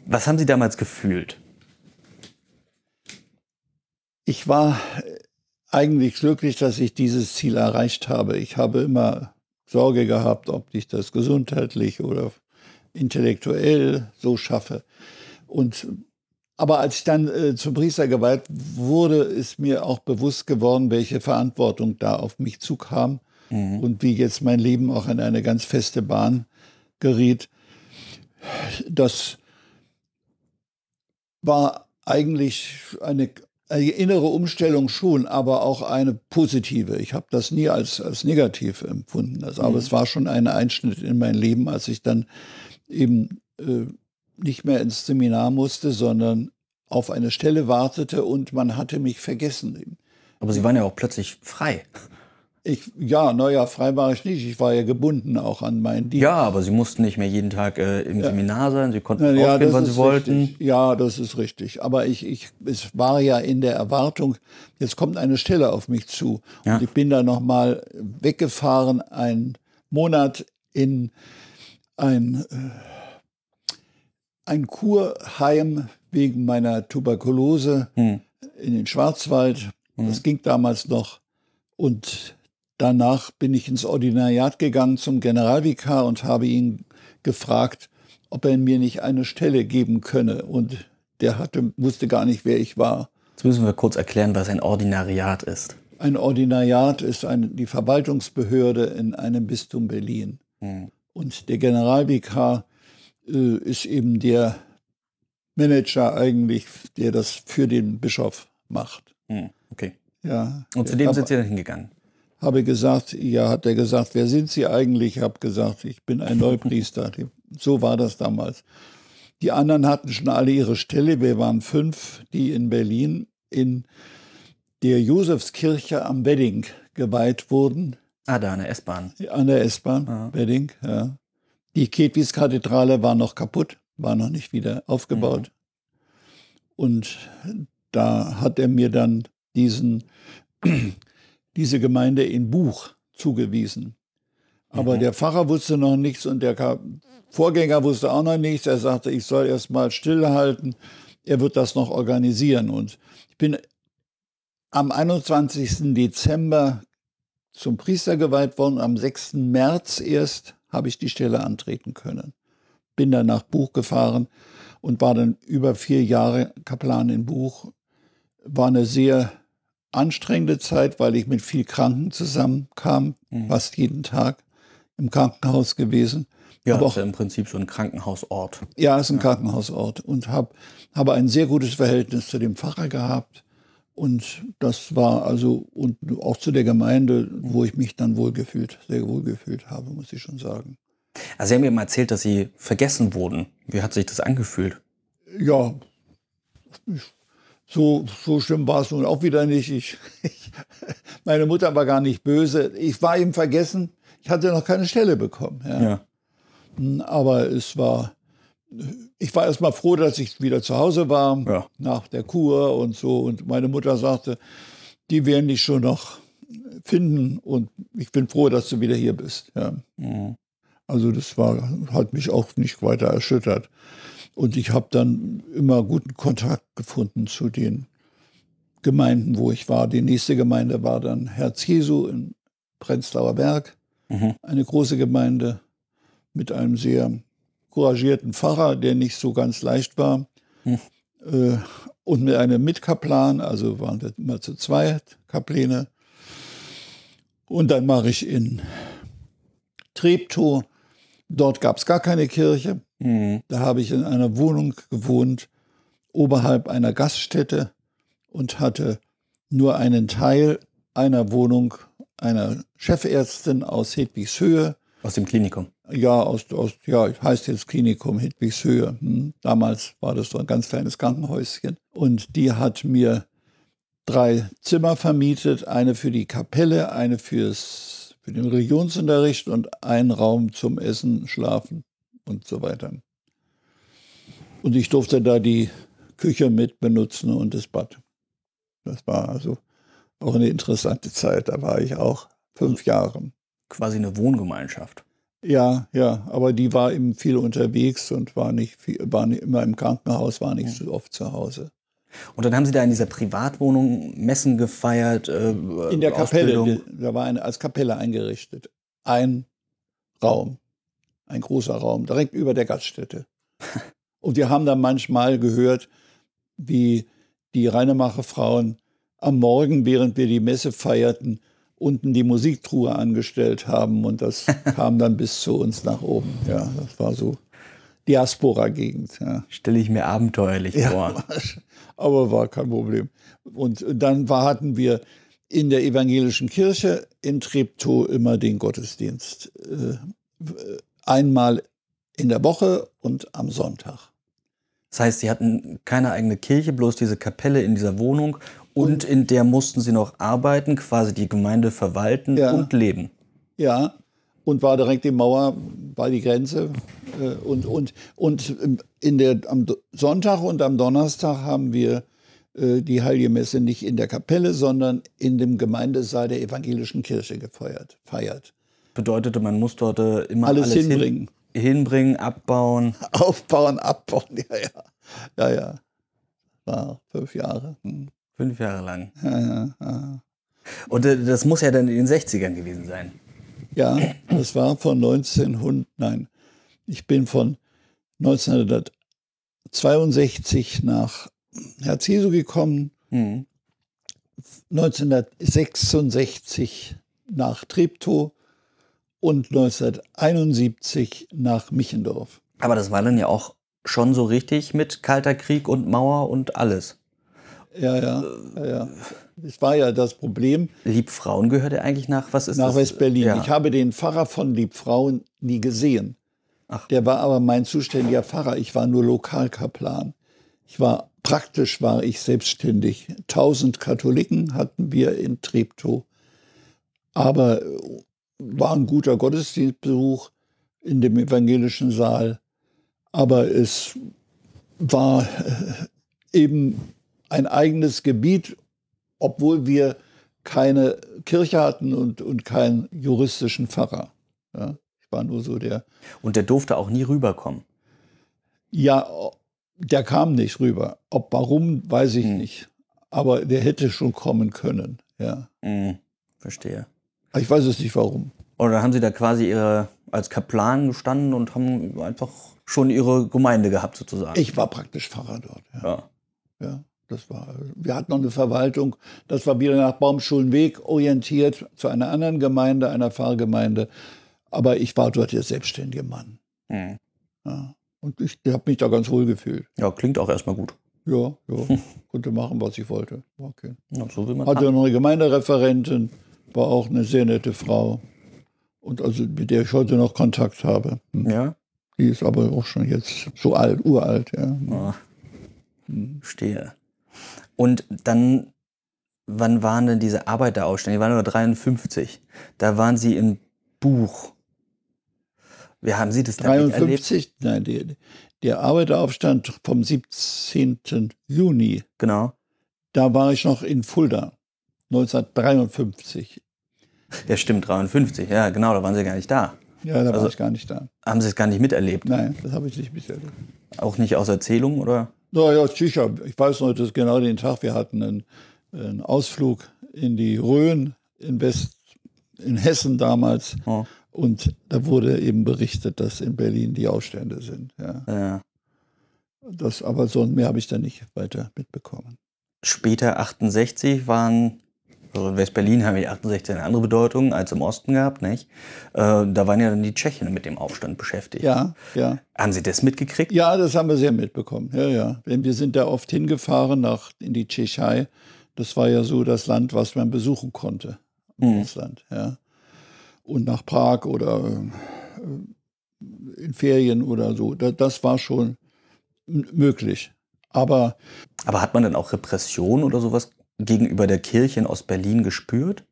Was haben Sie damals gefühlt? Ich war eigentlich glücklich, dass ich dieses Ziel erreicht habe. Ich habe immer Sorge gehabt, ob ich das gesundheitlich oder intellektuell so schaffe. Und aber als ich dann äh, zum Priester geweiht wurde, ist mir auch bewusst geworden, welche Verantwortung da auf mich zukam mhm. und wie jetzt mein Leben auch in eine ganz feste Bahn geriet. Das war eigentlich eine eine innere Umstellung schon, aber auch eine positive. Ich habe das nie als, als negativ empfunden. Also, aber mhm. es war schon ein Einschnitt in mein Leben, als ich dann eben äh, nicht mehr ins Seminar musste, sondern auf eine Stelle wartete und man hatte mich vergessen. Aber Sie waren ja auch plötzlich frei. Ich, ja, naja, frei war ich nicht. Ich war ja gebunden auch an meinen Dienst. Ja, aber Sie mussten nicht mehr jeden Tag äh, im ja. Seminar sein. Sie konnten ja, ausgehen, wann Sie wollten. Richtig. Ja, das ist richtig. Aber ich, ich, es war ja in der Erwartung, jetzt kommt eine Stelle auf mich zu. Ja. Und ich bin da nochmal weggefahren, einen Monat in ein, äh, ein Kurheim wegen meiner Tuberkulose hm. in den Schwarzwald. Hm. Das ging damals noch. Und Danach bin ich ins Ordinariat gegangen zum Generalvikar und habe ihn gefragt, ob er mir nicht eine Stelle geben könne. Und der hatte, wusste gar nicht, wer ich war. Jetzt müssen wir kurz erklären, was ein Ordinariat ist. Ein Ordinariat ist eine, die Verwaltungsbehörde in einem Bistum Berlin. Hm. Und der Generalvikar äh, ist eben der Manager eigentlich, der das für den Bischof macht. Hm. Okay. Ja. Und zu dem sind Sie dann hingegangen? habe gesagt, ja, hat er gesagt, wer sind Sie eigentlich? Ich habe gesagt, ich bin ein Neupriester. <laughs> so war das damals. Die anderen hatten schon alle ihre Stelle. Wir waren fünf, die in Berlin in der Josefskirche am Wedding geweiht wurden. Ah, da an der S-Bahn. An der S-Bahn, ah. Wedding, ja. Die Kedwis-Kathedrale war noch kaputt, war noch nicht wieder aufgebaut. Mhm. Und da hat er mir dann diesen <clears throat> diese Gemeinde in Buch zugewiesen. Aber mhm. der Pfarrer wusste noch nichts und der Vorgänger wusste auch noch nichts. Er sagte, ich soll erst mal stillhalten. Er wird das noch organisieren. Und ich bin am 21. Dezember zum Priester geweiht worden. Am 6. März erst habe ich die Stelle antreten können. Bin dann nach Buch gefahren und war dann über vier Jahre Kaplan in Buch. War eine sehr anstrengende Zeit, weil ich mit viel Kranken zusammenkam, mhm. fast jeden Tag im Krankenhaus gewesen. Ja, aber auch, ist ja im Prinzip schon ein Krankenhausort. Ja, ist ein ja. Krankenhausort und habe habe ein sehr gutes Verhältnis zu dem Pfarrer gehabt und das war also und auch zu der Gemeinde, wo ich mich dann wohlgefühlt, sehr wohlgefühlt habe, muss ich schon sagen. Also Sie haben mir mal erzählt, dass Sie vergessen wurden. Wie hat sich das angefühlt? Ja, so, so schlimm war es nun auch wieder nicht. Ich, ich, meine Mutter war gar nicht böse. Ich war eben vergessen, ich hatte noch keine Stelle bekommen. Ja. ja. Hm, aber es war, ich war erst mal froh, dass ich wieder zu Hause war, ja. nach der Kur und so. Und meine Mutter sagte, die werden dich schon noch finden und ich bin froh, dass du wieder hier bist. Ja. Mhm. Also das war, hat mich auch nicht weiter erschüttert. Und ich habe dann immer guten Kontakt gefunden zu den Gemeinden, wo ich war. Die nächste Gemeinde war dann Herz Jesu in Prenzlauer Berg, mhm. eine große Gemeinde mit einem sehr couragierten Pfarrer, der nicht so ganz leicht war. Mhm. Äh, und mit einem Mitkaplan, also waren wir immer zu zweit Kapläne. Und dann mache ich in Treptow. Dort gab es gar keine Kirche. Mhm. Da habe ich in einer Wohnung gewohnt, oberhalb einer Gaststätte und hatte nur einen Teil einer Wohnung einer Chefärztin aus Hedwigshöhe. Aus dem Klinikum. Ja, aus, aus, ja, heißt jetzt Klinikum Hedwigshöhe. Hm. Damals war das so ein ganz kleines Krankenhäuschen. Und die hat mir drei Zimmer vermietet, eine für die Kapelle, eine fürs, für den Religionsunterricht und einen Raum zum Essen, Schlafen und so weiter. Und ich durfte da die Küche mit benutzen und das Bad. Das war also auch eine interessante Zeit. Da war ich auch fünf Jahre. Quasi eine Wohngemeinschaft. Ja, ja, aber die war eben viel unterwegs und war nicht, viel, war nicht immer im Krankenhaus, war nicht so oft zu Hause. Und dann haben Sie da in dieser Privatwohnung Messen gefeiert? Äh, In der Kapelle, Ausbildung? da war eine als Kapelle eingerichtet. Ein Raum, ein großer Raum, direkt über der Gaststätte. <laughs> Und wir haben dann manchmal gehört, wie die Reinemacher Frauen am Morgen, während wir die Messe feierten, unten die Musiktruhe angestellt haben und das <laughs> kam dann bis zu uns nach oben. Ja, das war so Diaspora-Gegend. Ja. Stelle ich mir abenteuerlich vor. aber war kein Problem. Und dann war, hatten wir in der evangelischen Kirche in Treptow immer den Gottesdienst. Äh, einmal in der Woche und am Sonntag. Das heißt, Sie hatten keine eigene Kirche, bloß diese Kapelle in dieser Wohnung und in der mussten Sie noch arbeiten, quasi die Gemeinde verwalten Ja. und leben. Ja, und war direkt die Mauer bei die Grenze. Äh, Und, und, und in der, am Sonntag und am Donnerstag haben wir äh, die Heilige Messe nicht in der Kapelle, sondern in dem Gemeindesaal der evangelischen Kirche gefeiert. Feiert. Bedeutete, man muss dort äh, immer Alles, alles, hin- hinbringen. hinbringen, abbauen. <laughs> Aufbauen, abbauen, ja, ja. Ja, ja. War fünf Jahre. Hm. Fünf Jahre lang. Ja, ja, ja. Und äh, das muss ja dann in den 60ern gewesen sein. Ja, das war von 1900, nein, ich bin von 1962 nach Herz Jesu gekommen, Mhm. 1966 nach Treptow und 1971 nach Michendorf. Aber das war dann ja auch schon so richtig mit Kalter Krieg und Mauer und alles. Ja, ja, ja, ja. Das war ja das Problem Liebfrauen gehört er eigentlich nach, was ist nach das? West-Berlin. Ja. Ich habe den Pfarrer von Liebfrauen nie gesehen. Ach. Der war aber mein zuständiger Pfarrer. Ich war nur Lokalkaplan. Ich war praktisch war ich selbstständig. 1000 Katholiken hatten wir in Treptow. Aber war ein guter Gottesdienstbesuch in dem evangelischen Saal. Aber es war äh, eben ein eigenes Gebiet, obwohl wir keine Kirche hatten und, und keinen juristischen Pfarrer. Ja, ich war nur so der. Und der durfte auch nie rüberkommen. Ja, der kam nicht rüber. Ob warum, weiß ich Hm. nicht. Aber der hätte schon kommen können. Ja. Mhm. Verstehe. Ich weiß es nicht warum. Oder haben Sie da quasi ihre als Kaplan gestanden und haben einfach schon ihre Gemeinde gehabt sozusagen? Ich war praktisch Pfarrer dort. Ja. Ja. Ja, das war, wir hatten noch eine Verwaltung, das war wieder nach Baumschulenweg orientiert zu einer anderen Gemeinde, einer Pfarrgemeinde. Aber ich war dort der selbstständige Mann. Mhm. Ja. Und ich habe mich da ganz wohl gefühlt. ja, klingt auch erstmal gut. Ja, ja, <laughs> konnte machen, was ich wollte. Okay. Ja, so wie man Hatte kann. noch eine Gemeindereferentin, war auch eine sehr nette Frau. Und also mit der ich heute noch Kontakt habe. Hm. Ja. Die ist aber auch schon jetzt so alt, uralt. Ja. ja. Hm. Und dann, wann waren denn diese Arbeiterausstände? Die waren nur 53. Da waren Sie im Buch. Wie haben Sie das dann erlebt? 53, nein, der, der Arbeiteraufstand vom 17. Juni, Genau. da war ich noch in Fulda, 1953. Ja, stimmt, 53. Ja, genau, da waren Sie gar nicht da. Ja, da Also- war ich gar nicht da. Haben Sie es gar nicht miterlebt? Nein, das habe ich nicht bisher. Auch nicht aus Erzählungen, oder? Na ja, sicher. Ich weiß noch, dass genau den Tag, wir hatten einen, einen Ausflug in die Rhön in West, in Hessen damals. Oh. Und da wurde eben berichtet, dass in Berlin die Ausstände sind. Ja. Ja. Das, aber so mehr habe ich da nicht weiter mitbekommen. Später 68 waren Also in West-Berlin haben die 68 eine andere Bedeutung als im Osten gehabt, nicht? Äh, da waren ja dann die Tschechen mit dem Aufstand beschäftigt. Ja, ja. Haben Sie das mitgekriegt? Ja, das haben wir sehr mitbekommen. Ja, ja. Wir sind da oft hingefahren nach in die Tschechei. Das war ja so das Land, was man besuchen konnte. Mhm. Russland, ja. Und nach Prag oder äh, in Ferien oder so. Da, das war schon möglich. Aber Aber hat man denn auch Repression oder sowas gegenüber der Kirche in Ostberlin gespürt?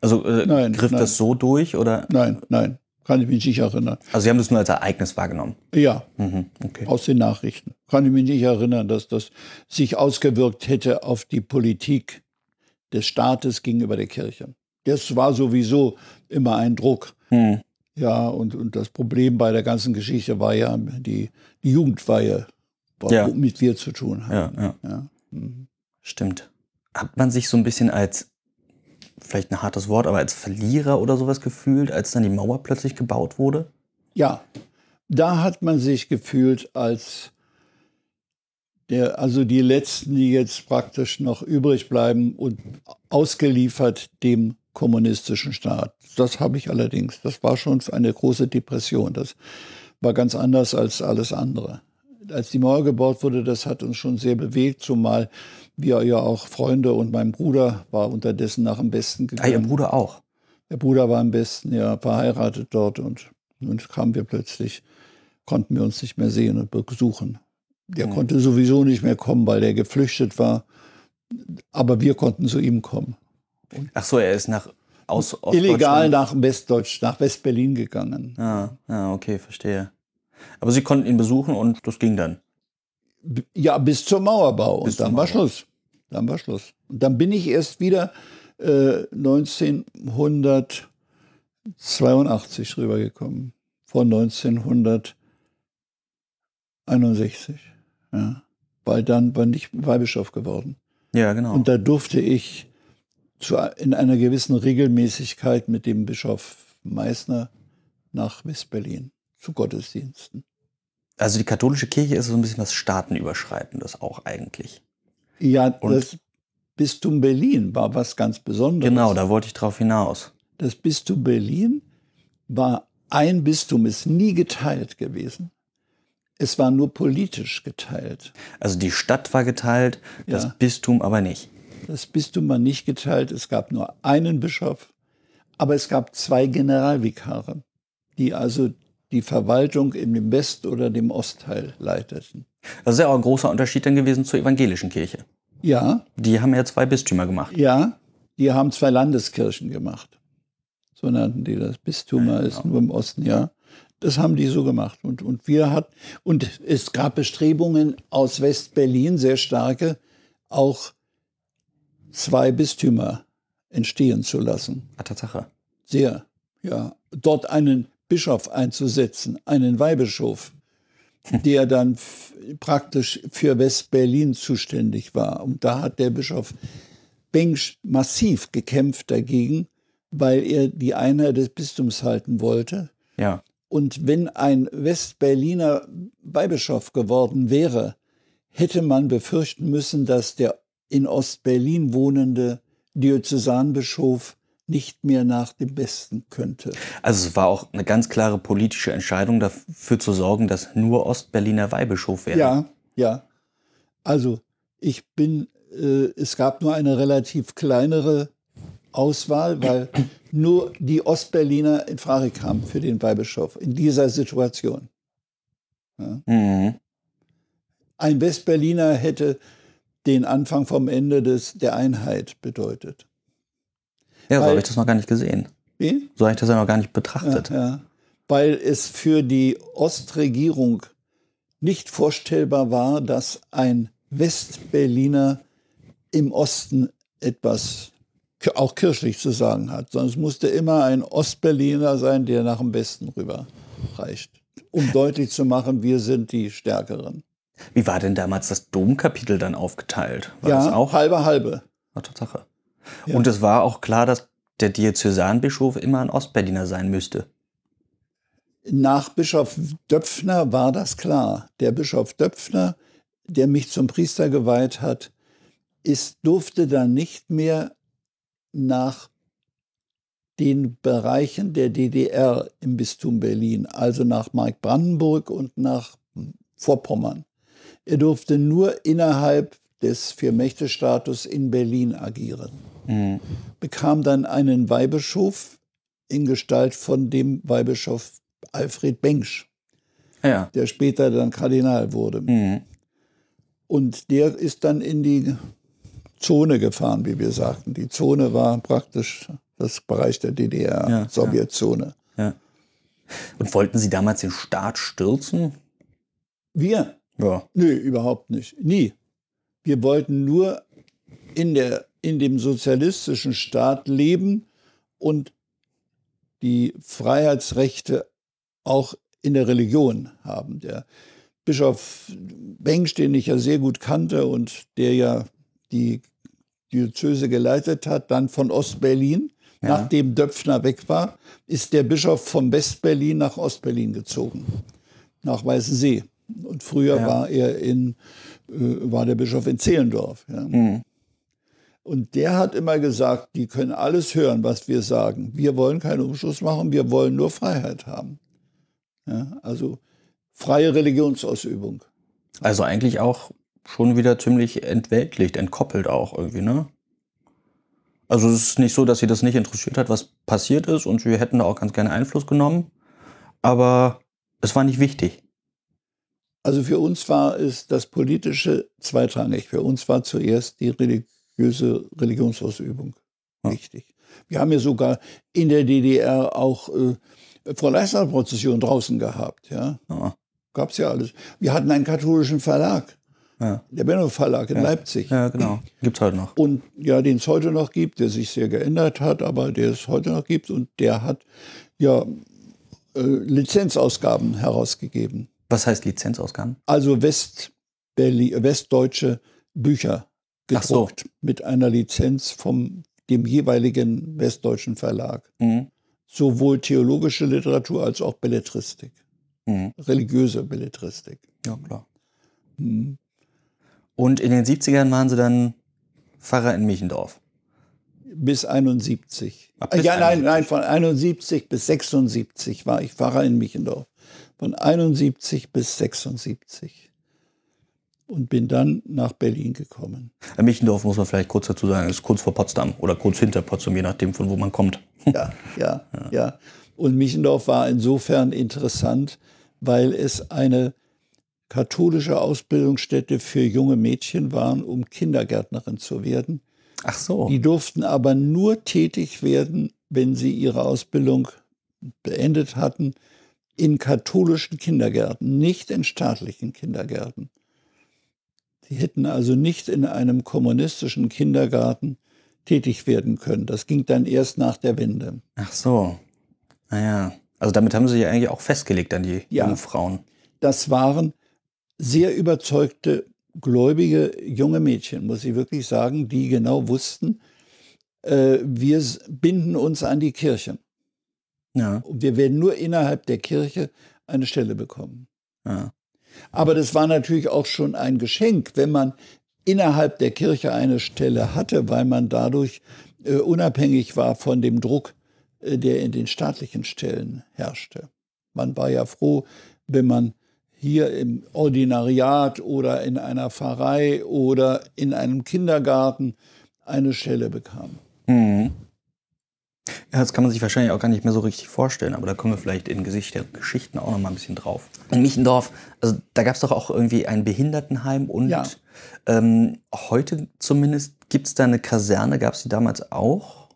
Also äh, Nein, griff nein. das so durch oder? nein, nein, kann ich mich nicht erinnern. Also Sie haben das nur als Ereignis wahrgenommen. Ja, Mhm, okay. aus den Nachrichten. Kann ich mich nicht erinnern, dass das sich ausgewirkt hätte auf die Politik des Staates gegenüber der Kirche. Das war sowieso immer ein Druck. Hm. Ja, und, und das Problem bei der ganzen Geschichte war ja, die, die Jugendweihe, Ja. womit wir zu tun haben. Ja, ja, Ja. Mhm. stimmt. Hat man sich so ein bisschen als, vielleicht ein hartes Wort, aber als Verlierer oder sowas gefühlt, als dann die Mauer plötzlich gebaut wurde? ja, da hat man sich gefühlt als der, also die Letzten, die jetzt praktisch noch übrig bleiben und ausgeliefert dem kommunistischen Staat. Das habe ich allerdings. Das war schon eine große Depression. Das war ganz anders als alles andere. Als die Mauer gebaut wurde, das hat uns schon sehr bewegt, zumal wir ja auch Freunde und mein Bruder war unterdessen nach dem Westen Ah, Ihr gegangen. Bruder auch. Der Bruder war am besten, ja, verheiratet dort und nun kamen wir plötzlich, konnten wir uns nicht mehr sehen und besuchen. Der Mhm. konnte sowieso nicht mehr kommen, weil der geflüchtet war. Aber wir konnten zu ihm kommen. Ach so, er ist nach aus Illegal nach Westdeutsch, nach West-Berlin gegangen. Ah, ah, okay, verstehe. Aber Sie konnten ihn besuchen und das ging dann. Ja, bis zum Mauerbau. Bis und dann zum war Mauerbau. Schluss. Dann war Schluss. Und dann bin ich erst wieder äh, 1982 rübergekommen. Von 1961. Ja. Weil dann bin ich Weihbischof geworden. Ja, genau. Und da durfte ich zu, in einer gewissen Regelmäßigkeit mit dem Bischof Meißner nach West-Berlin zu Gottesdiensten. Also die katholische Kirche ist so ein bisschen was Staatenüberschreitendes auch eigentlich. Ja, Und- das Bistum Berlin war was ganz Besonderes. Genau, da wollte ich drauf hinaus. Das Bistum Berlin war ein Bistum, ist nie geteilt gewesen. Es war nur politisch geteilt. Also die Stadt war geteilt, das Ja. Bistum aber nicht. Das Bistum war nicht geteilt. Es gab nur einen Bischof, aber es gab zwei Generalvikare, die also die Verwaltung in dem West- oder dem Ostteil leiteten. Das ist ja auch ein großer Unterschied dann gewesen zur evangelischen Kirche. Ja, Die haben ja zwei Bistümer gemacht. ja, die haben zwei Landeskirchen gemacht. So nannten die das. Bistümer Ja, ist genau. nur im Osten, ja. Das haben die so gemacht. Und, und wir hat, und es gab Bestrebungen aus West-Berlin, sehr starke, auch zwei Bistümer entstehen zu lassen. Ah, Tatsache. Sehr, ja. Dort einen Bischof einzusetzen, einen Weihbischof, der dann praktisch für West-Berlin zuständig war. Und da hat der Bischof Bengsch massiv gekämpft dagegen, weil er die Einheit des Bistums halten wollte. Ja. Und wenn ein Westberliner Weihbischof geworden wäre, hätte man befürchten müssen, dass der in Ostberlin wohnende Diözesanbischof nicht mehr nach dem Westen könnte. Also es war auch eine ganz klare politische Entscheidung dafür zu sorgen, dass nur Ostberliner Weihbischof wäre. Ja, ja. Also ich bin, äh, es gab nur eine relativ kleinere Auswahl, weil <clears throat> nur die Ostberliner in Frage kamen für den Weihbischof in dieser Situation. Mhm. Ein Westberliner hätte den Anfang vom Ende des, der Einheit bedeutet. Ja, so habe ich das noch gar nicht gesehen. Wie? So habe ich das ja noch gar nicht Ja, betrachtet. ja. Weil es für die Ostregierung nicht vorstellbar war, dass ein Westberliner im Osten etwas auch kirchlich zu sagen hat, sondern es musste immer ein Ostberliner sein, der nach dem Westen rüber reicht, um deutlich zu machen, wir sind die Stärkeren. Wie war denn damals das Domkapitel dann aufgeteilt? War ja, das auch? halbe halbe. Ah, Tatsache. Ja. Und es war auch klar, dass der Diözesanbischof immer ein Ostberliner sein müsste. Nach Bischof Döpfner war das klar. Der Bischof Döpfner, der mich zum Priester geweiht hat, ist, durfte dann nicht mehr nach den Bereichen der DDR im Bistum Berlin, also nach Mark Brandenburg und nach Vorpommern. Er durfte nur innerhalb des Vier-Mächte-Status in Berlin agieren. Mhm. Bekam dann einen Weihbischof in Gestalt von dem Weihbischof Alfred Bengsch, ja. der später dann Kardinal wurde. Mhm. Und der ist dann in die Zone gefahren, wie wir sagten. Die Zone war praktisch das Bereich der DDR, ja, Sowjetzone. Ja. Und wollten Sie damals den Staat stürzen? Wir? Ja. Nö, überhaupt nicht. Nie. Wir wollten nur in, der, in dem sozialistischen Staat leben und die Freiheitsrechte auch in der Religion haben. Der Bischof Bengsch, den ich ja sehr gut kannte und der ja die Diözese geleitet hat, dann von Ostberlin, ja. nachdem Döpfner weg war, ist der Bischof von Westberlin nach Ostberlin gezogen, nach Weißensee. Und früher ja. war er in, war der Bischof in Zehlendorf. Ja. Mhm. Und der hat immer gesagt, die können alles hören, was wir sagen. Wir wollen keinen Umschluss machen, wir wollen nur Freiheit haben. Ja, also freie Religionsausübung. Also eigentlich auch schon wieder ziemlich entweltlicht, entkoppelt auch irgendwie, ne? Also es ist nicht so, dass sie das nicht interessiert hat, was passiert ist und wir hätten da auch ganz gerne Einfluss genommen, aber es war nicht wichtig. Also für uns war es das Politische zweitrangig. Für uns war zuerst die religiöse Religionsausübung ja. wichtig. Wir haben ja sogar in der DDR auch äh, Fräulein-Prozession draußen gehabt. Ja. ja. Gab es ja alles. Wir hatten einen katholischen Verlag. Ja. Der Benno Verlag in ja. Leipzig. Ja, genau. Gibt es heute noch. Und ja, den es heute noch gibt, der sich sehr geändert hat, aber der es heute noch gibt. Und der hat ja äh, Lizenzausgaben herausgegeben. Was heißt Lizenzausgaben? Also West westdeutsche Bücher gedruckt so. mit einer Lizenz vom dem jeweiligen westdeutschen Verlag. Mhm sowohl theologische Literatur als auch Belletristik. Mhm. Religiöse Belletristik. Ja, klar. Mhm. Und in den 70ern waren Sie dann Pfarrer in Michendorf? Bis 71. Ab bis ja, 71. nein, nein, von 71 bis 76 war ich Pfarrer in Michendorf. Von 71 bis 76 und bin dann nach Berlin gekommen. Michendorf muss man vielleicht kurz dazu sagen, ist kurz vor Potsdam oder kurz hinter Potsdam, je nachdem, von wo man kommt. Ja, ja, ja. ja. Und Michendorf war insofern interessant, weil es eine katholische Ausbildungsstätte für junge Mädchen war, um Kindergärtnerin zu werden. Ach so. Die durften aber nur tätig werden, wenn sie ihre Ausbildung beendet hatten, in katholischen Kindergärten, nicht in staatlichen Kindergärten. Sie hätten also nicht in einem kommunistischen Kindergarten tätig werden können. Das ging dann erst nach der Wende. Ach so. Naja. Also damit haben Sie sich eigentlich auch festgelegt an die ja, jungen Frauen. Das waren sehr überzeugte, gläubige junge Mädchen, muss ich wirklich sagen, die genau wussten, äh, wir binden uns an die Kirche. Ja. Und wir werden nur innerhalb der Kirche eine Stelle bekommen. Ja. Aber das war natürlich auch schon ein Geschenk, wenn man innerhalb der Kirche eine Stelle hatte, weil man dadurch äh, unabhängig war von dem Druck, äh, der in den staatlichen Stellen herrschte. Man war ja froh, wenn man hier im Ordinariat oder in einer Pfarrei oder in einem Kindergarten eine Stelle bekam. Mhm. Ja, das kann man sich wahrscheinlich auch gar nicht mehr so richtig vorstellen, aber da kommen wir vielleicht in Gesicht der Geschichten auch noch mal ein bisschen drauf. In Michendorf, also da gab es doch auch irgendwie ein Behindertenheim und ja. ähm, heute zumindest gibt es da eine Kaserne, gab es die damals auch?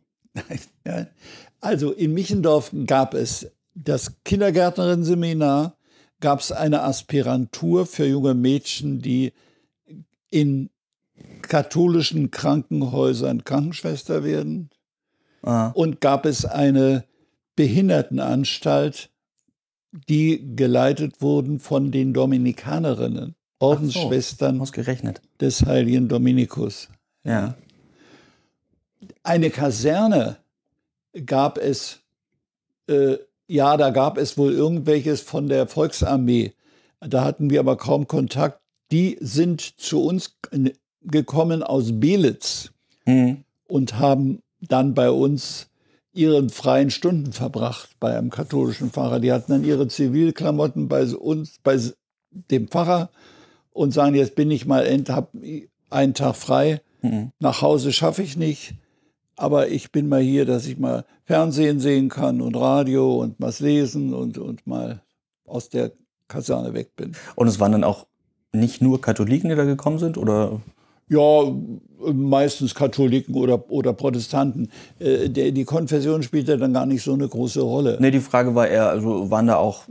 Also in Michendorf gab es das Kindergärtnerin-Seminar, gab es eine Aspirantur für junge Mädchen, die in katholischen Krankenhäusern Krankenschwester werden Ah. Und gab es eine Behindertenanstalt, die geleitet wurden von den Dominikanerinnen, Ordensschwestern so, des heiligen Dominikus. Ja. Eine Kaserne gab es, äh, ja, da gab es wohl irgendwelches von der Volksarmee. Da hatten wir aber kaum Kontakt. Die sind zu uns gekommen aus Belitz mhm. und haben dann bei uns ihren freien Stunden verbracht bei einem katholischen Pfarrer. Die hatten dann ihre Zivilklamotten bei uns, bei dem Pfarrer und sagen, jetzt bin ich mal, hab einen Tag frei, mhm. nach Hause schaffe ich nicht, aber ich bin mal hier, dass ich mal Fernsehen sehen kann und Radio und was lesen und, und mal aus der Kaserne weg bin. Und es waren dann auch nicht nur Katholiken, die da gekommen sind, oder? Ja, meistens Katholiken oder, oder Protestanten. Äh, der, die Konfession spielte dann gar nicht so eine große Rolle. Nee, die Frage war eher, also waren da auch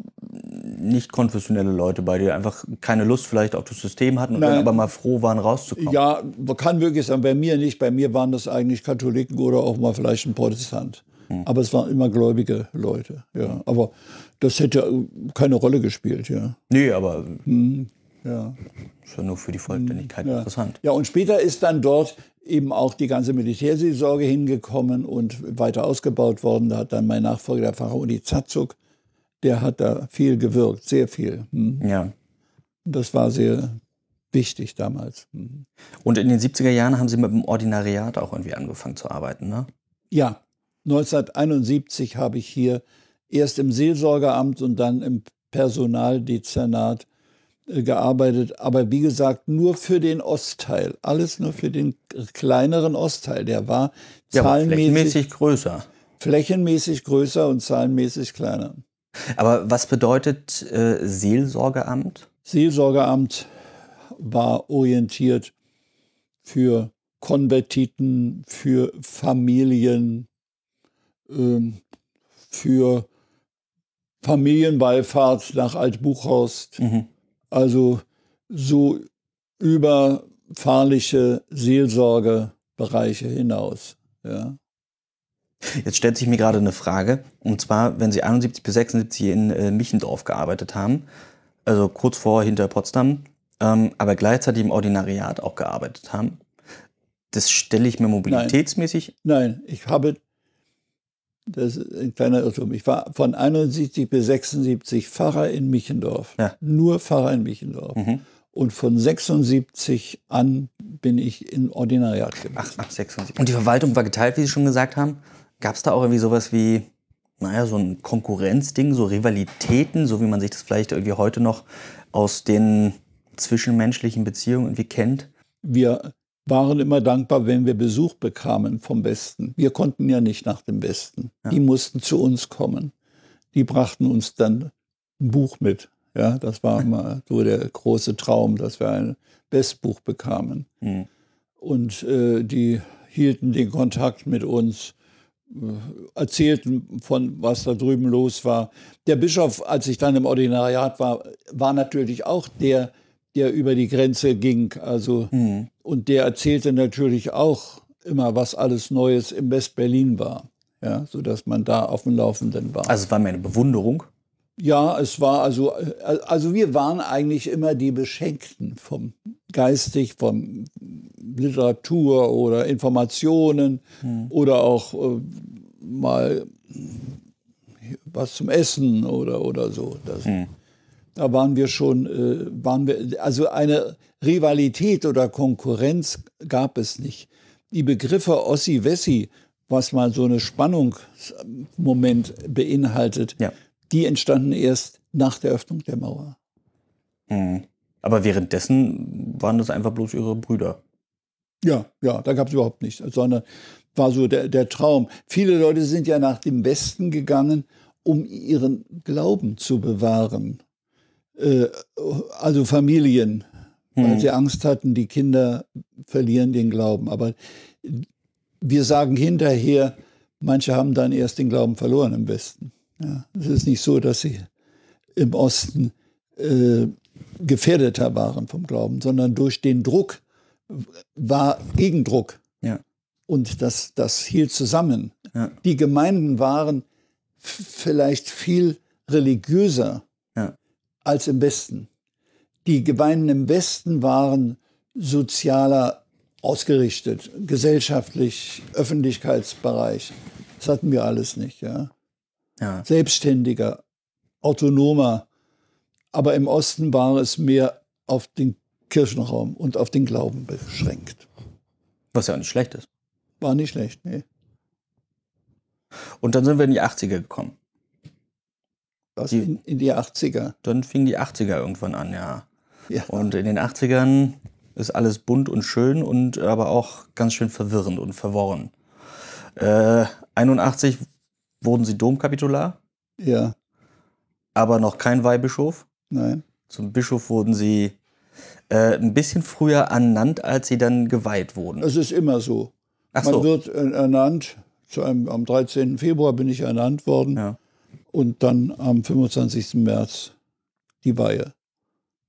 nicht konfessionelle Leute bei, die einfach keine Lust vielleicht auf das System hatten und Nein. dann aber mal froh waren, rauszukommen? Ja, kann wirklich sein. Bei mir nicht. Bei mir waren das eigentlich Katholiken oder auch mal vielleicht ein Protestant. Hm. Aber es waren immer gläubige Leute. Ja. Aber das hätte keine Rolle gespielt. Ja. Nee, aber hm. Ja. Ist ja nur für die Vollständigkeit ja. interessant. Ja, und später ist dann dort eben auch die ganze Militärseelsorge hingekommen und weiter ausgebaut worden. Da hat dann mein Nachfolger, der Pfarrer Uli Zatzuk, der hat da viel gewirkt, sehr viel. Hm. Ja. Das war sehr wichtig damals. Hm. Und in den 70er Jahren haben Sie mit dem Ordinariat auch irgendwie angefangen zu arbeiten, ne? Ja, 1971 habe ich hier erst im Seelsorgeramt und dann im Personaldezernat gearbeitet, aber wie gesagt, nur für den Ostteil. Alles nur für den kleineren Ostteil. Der war ja, zahlenmäßig flächenmäßig größer. Flächenmäßig größer und zahlenmäßig kleiner. Aber was bedeutet äh, Seelsorgeamt? Seelsorgeamt war orientiert für Konvertiten, für Familien, ähm, für Familienwallfahrt nach Altbuchhorst. Mhm also so über fahrliche Seelsorgebereiche hinaus. Ja. Jetzt stellt sich mir gerade eine Frage, und zwar, wenn Sie 71 bis 76 in äh, Michendorf gearbeitet haben, also kurz vor hinter Potsdam, ähm, aber gleichzeitig im Ordinariat auch gearbeitet haben, das stelle ich mir mobilitätsmäßig. Nein, Nein ich habe das ist ein kleiner Irrtum. Ich war von 71 bis 76 Pfarrer in Michendorf. Ja. Nur Pfarrer in Michendorf. Mhm. Und von 76 an bin ich in Ordinariat gewesen. Ach, ach, 76. Und die Verwaltung war geteilt, wie Sie schon gesagt haben. Gab es da auch irgendwie sowas wie, naja, so ein Konkurrenzding, so Rivalitäten, so wie man sich das vielleicht irgendwie heute noch aus den zwischenmenschlichen Beziehungen irgendwie kennt? Wir waren immer dankbar, wenn wir Besuch bekamen vom Westen. Wir konnten ja nicht nach dem Westen. Ja. Die mussten zu uns kommen. Die brachten uns dann ein Buch mit. Ja, das war immer <laughs> so der große Traum, dass wir ein Westbuch bekamen. Mhm. Und äh, die hielten den Kontakt mit uns, äh, erzählten von, was da drüben los war. Der Bischof, als ich dann im Ordinariat war, war natürlich auch der, der über die Grenze ging. Also, mhm. Und der erzählte natürlich auch immer, was alles Neues im West-Berlin war. Ja, sodass man da auf dem Laufenden war. Also es war mir eine Bewunderung. Ja, es war also, also wir waren eigentlich immer die Beschenkten vom geistig, von Literatur oder Informationen hm. oder auch äh, mal was zum Essen oder, oder so. Das, hm. Da waren wir schon, äh, waren wir, also eine Rivalität oder Konkurrenz gab es nicht. Die Begriffe Ossi-Wessi, was mal so eine Spannungsmoment beinhaltet, ja. die entstanden erst nach der Öffnung der Mauer. Mhm. Aber währenddessen waren das einfach bloß ihre Brüder. Ja, ja, da gab es überhaupt nichts, sondern war so der, der Traum. Viele Leute sind ja nach dem Westen gegangen, um ihren Glauben zu bewahren. Äh, also Familien, hm. weil sie Angst hatten, die Kinder verlieren den Glauben. Aber wir sagen hinterher, manche haben dann erst den Glauben verloren im Westen. Ja, es ist nicht so, dass sie im Osten äh, gefährdeter waren vom Glauben, sondern durch den Druck war Gegendruck. Ja. Und das, das hielt zusammen. Ja. Die Gemeinden waren vielleicht viel religiöser als im Westen. Die Gemeinden im Westen waren sozialer ausgerichtet, gesellschaftlich, Öffentlichkeitsbereich. Das hatten wir alles nicht. Ja? ja. Selbstständiger, autonomer. Aber im Osten war es mehr auf den Kirchenraum und auf den Glauben beschränkt. Was ja auch nicht schlecht ist. War nicht schlecht, nee. Und dann sind wir in die 80er gekommen. Was Die- in, in die 80er. Dann fingen die 80er irgendwann an, ja. Ja. Und in den 80ern ist alles bunt und schön und aber auch ganz schön verwirrend und verworren. Äh, 81 wurden sie Domkapitular, ja, aber noch kein Weihbischof. nein. Zum Bischof wurden sie äh, ein bisschen früher ernannt, als sie dann geweiht wurden. Es ist immer so. Ach Man so. wird äh, ernannt. Zu einem, am 13. Februar bin ich ernannt worden. Ja. Und dann am 25. März die Weihe.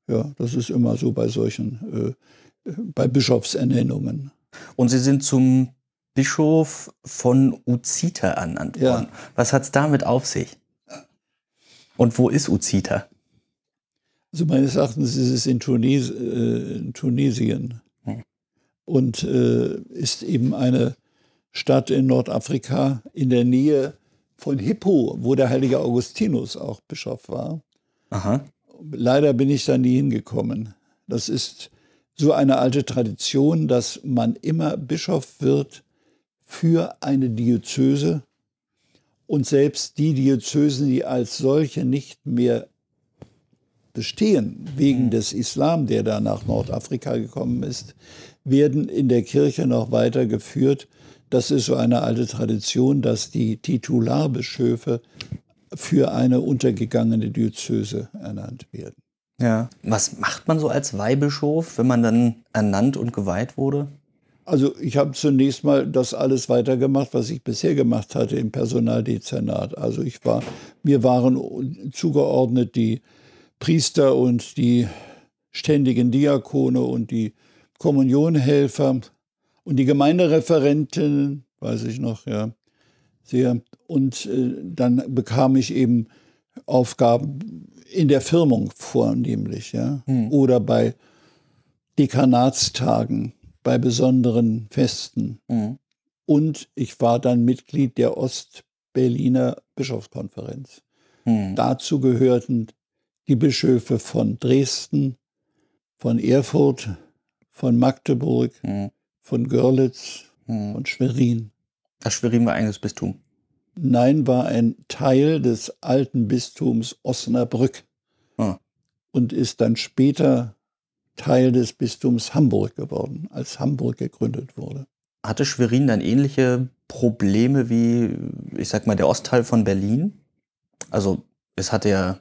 Ja, das ist immer so bei solchen, äh, bei Bischofsernennungen. Und sie sind zum Bischof von Uzita ernannt Ja. worden. Was hat's damit auf sich? Und wo ist Uzita? Also meines Erachtens ist es in, Tunes, äh, in Tunesien Hm. und äh, ist eben eine Stadt in Nordafrika in der Nähe von Hippo, wo der heilige Augustinus auch Bischof war. Aha. Leider bin ich da nie hingekommen. Das ist so eine alte Tradition, dass man immer Bischof wird für eine Diözese und selbst die Diözesen, die als solche nicht mehr bestehen, wegen des Islam, der da nach Nordafrika gekommen ist, werden in der Kirche noch weiter geführt. Das ist so eine alte Tradition, dass die Titularbischöfe für eine untergegangene Diözese ernannt werden. Ja. Was macht man so als Weihbischof, wenn man dann ernannt und geweiht wurde? Also ich habe zunächst mal das alles weitergemacht, was ich bisher gemacht hatte im Personaldezernat. Also ich war, mir waren zugeordnet die Priester und die ständigen Diakone und die Kommunionhelfer und die Gemeindereferentinnen, weiß ich noch, ja, sehr. Und äh, dann bekam ich eben Aufgaben in der Firmung vornehmlich, ja, Hm. oder bei Dekanatstagen, bei besonderen Festen. Mhm. Und ich war dann Mitglied der Ostberliner Bischofskonferenz. Hm. Dazu gehörten die Bischöfe von Dresden, von Erfurt, von Magdeburg, Hm. Von Görlitz Hm. und Schwerin. Das Schwerin war eigenes Bistum. Nein war ein Teil des alten Bistums Osnabrück Ah. und ist dann später Teil des Bistums Hamburg geworden, als Hamburg gegründet wurde. Hatte Schwerin dann ähnliche Probleme wie, ich sag mal, der Ostteil von Berlin? Also, es hatte ja,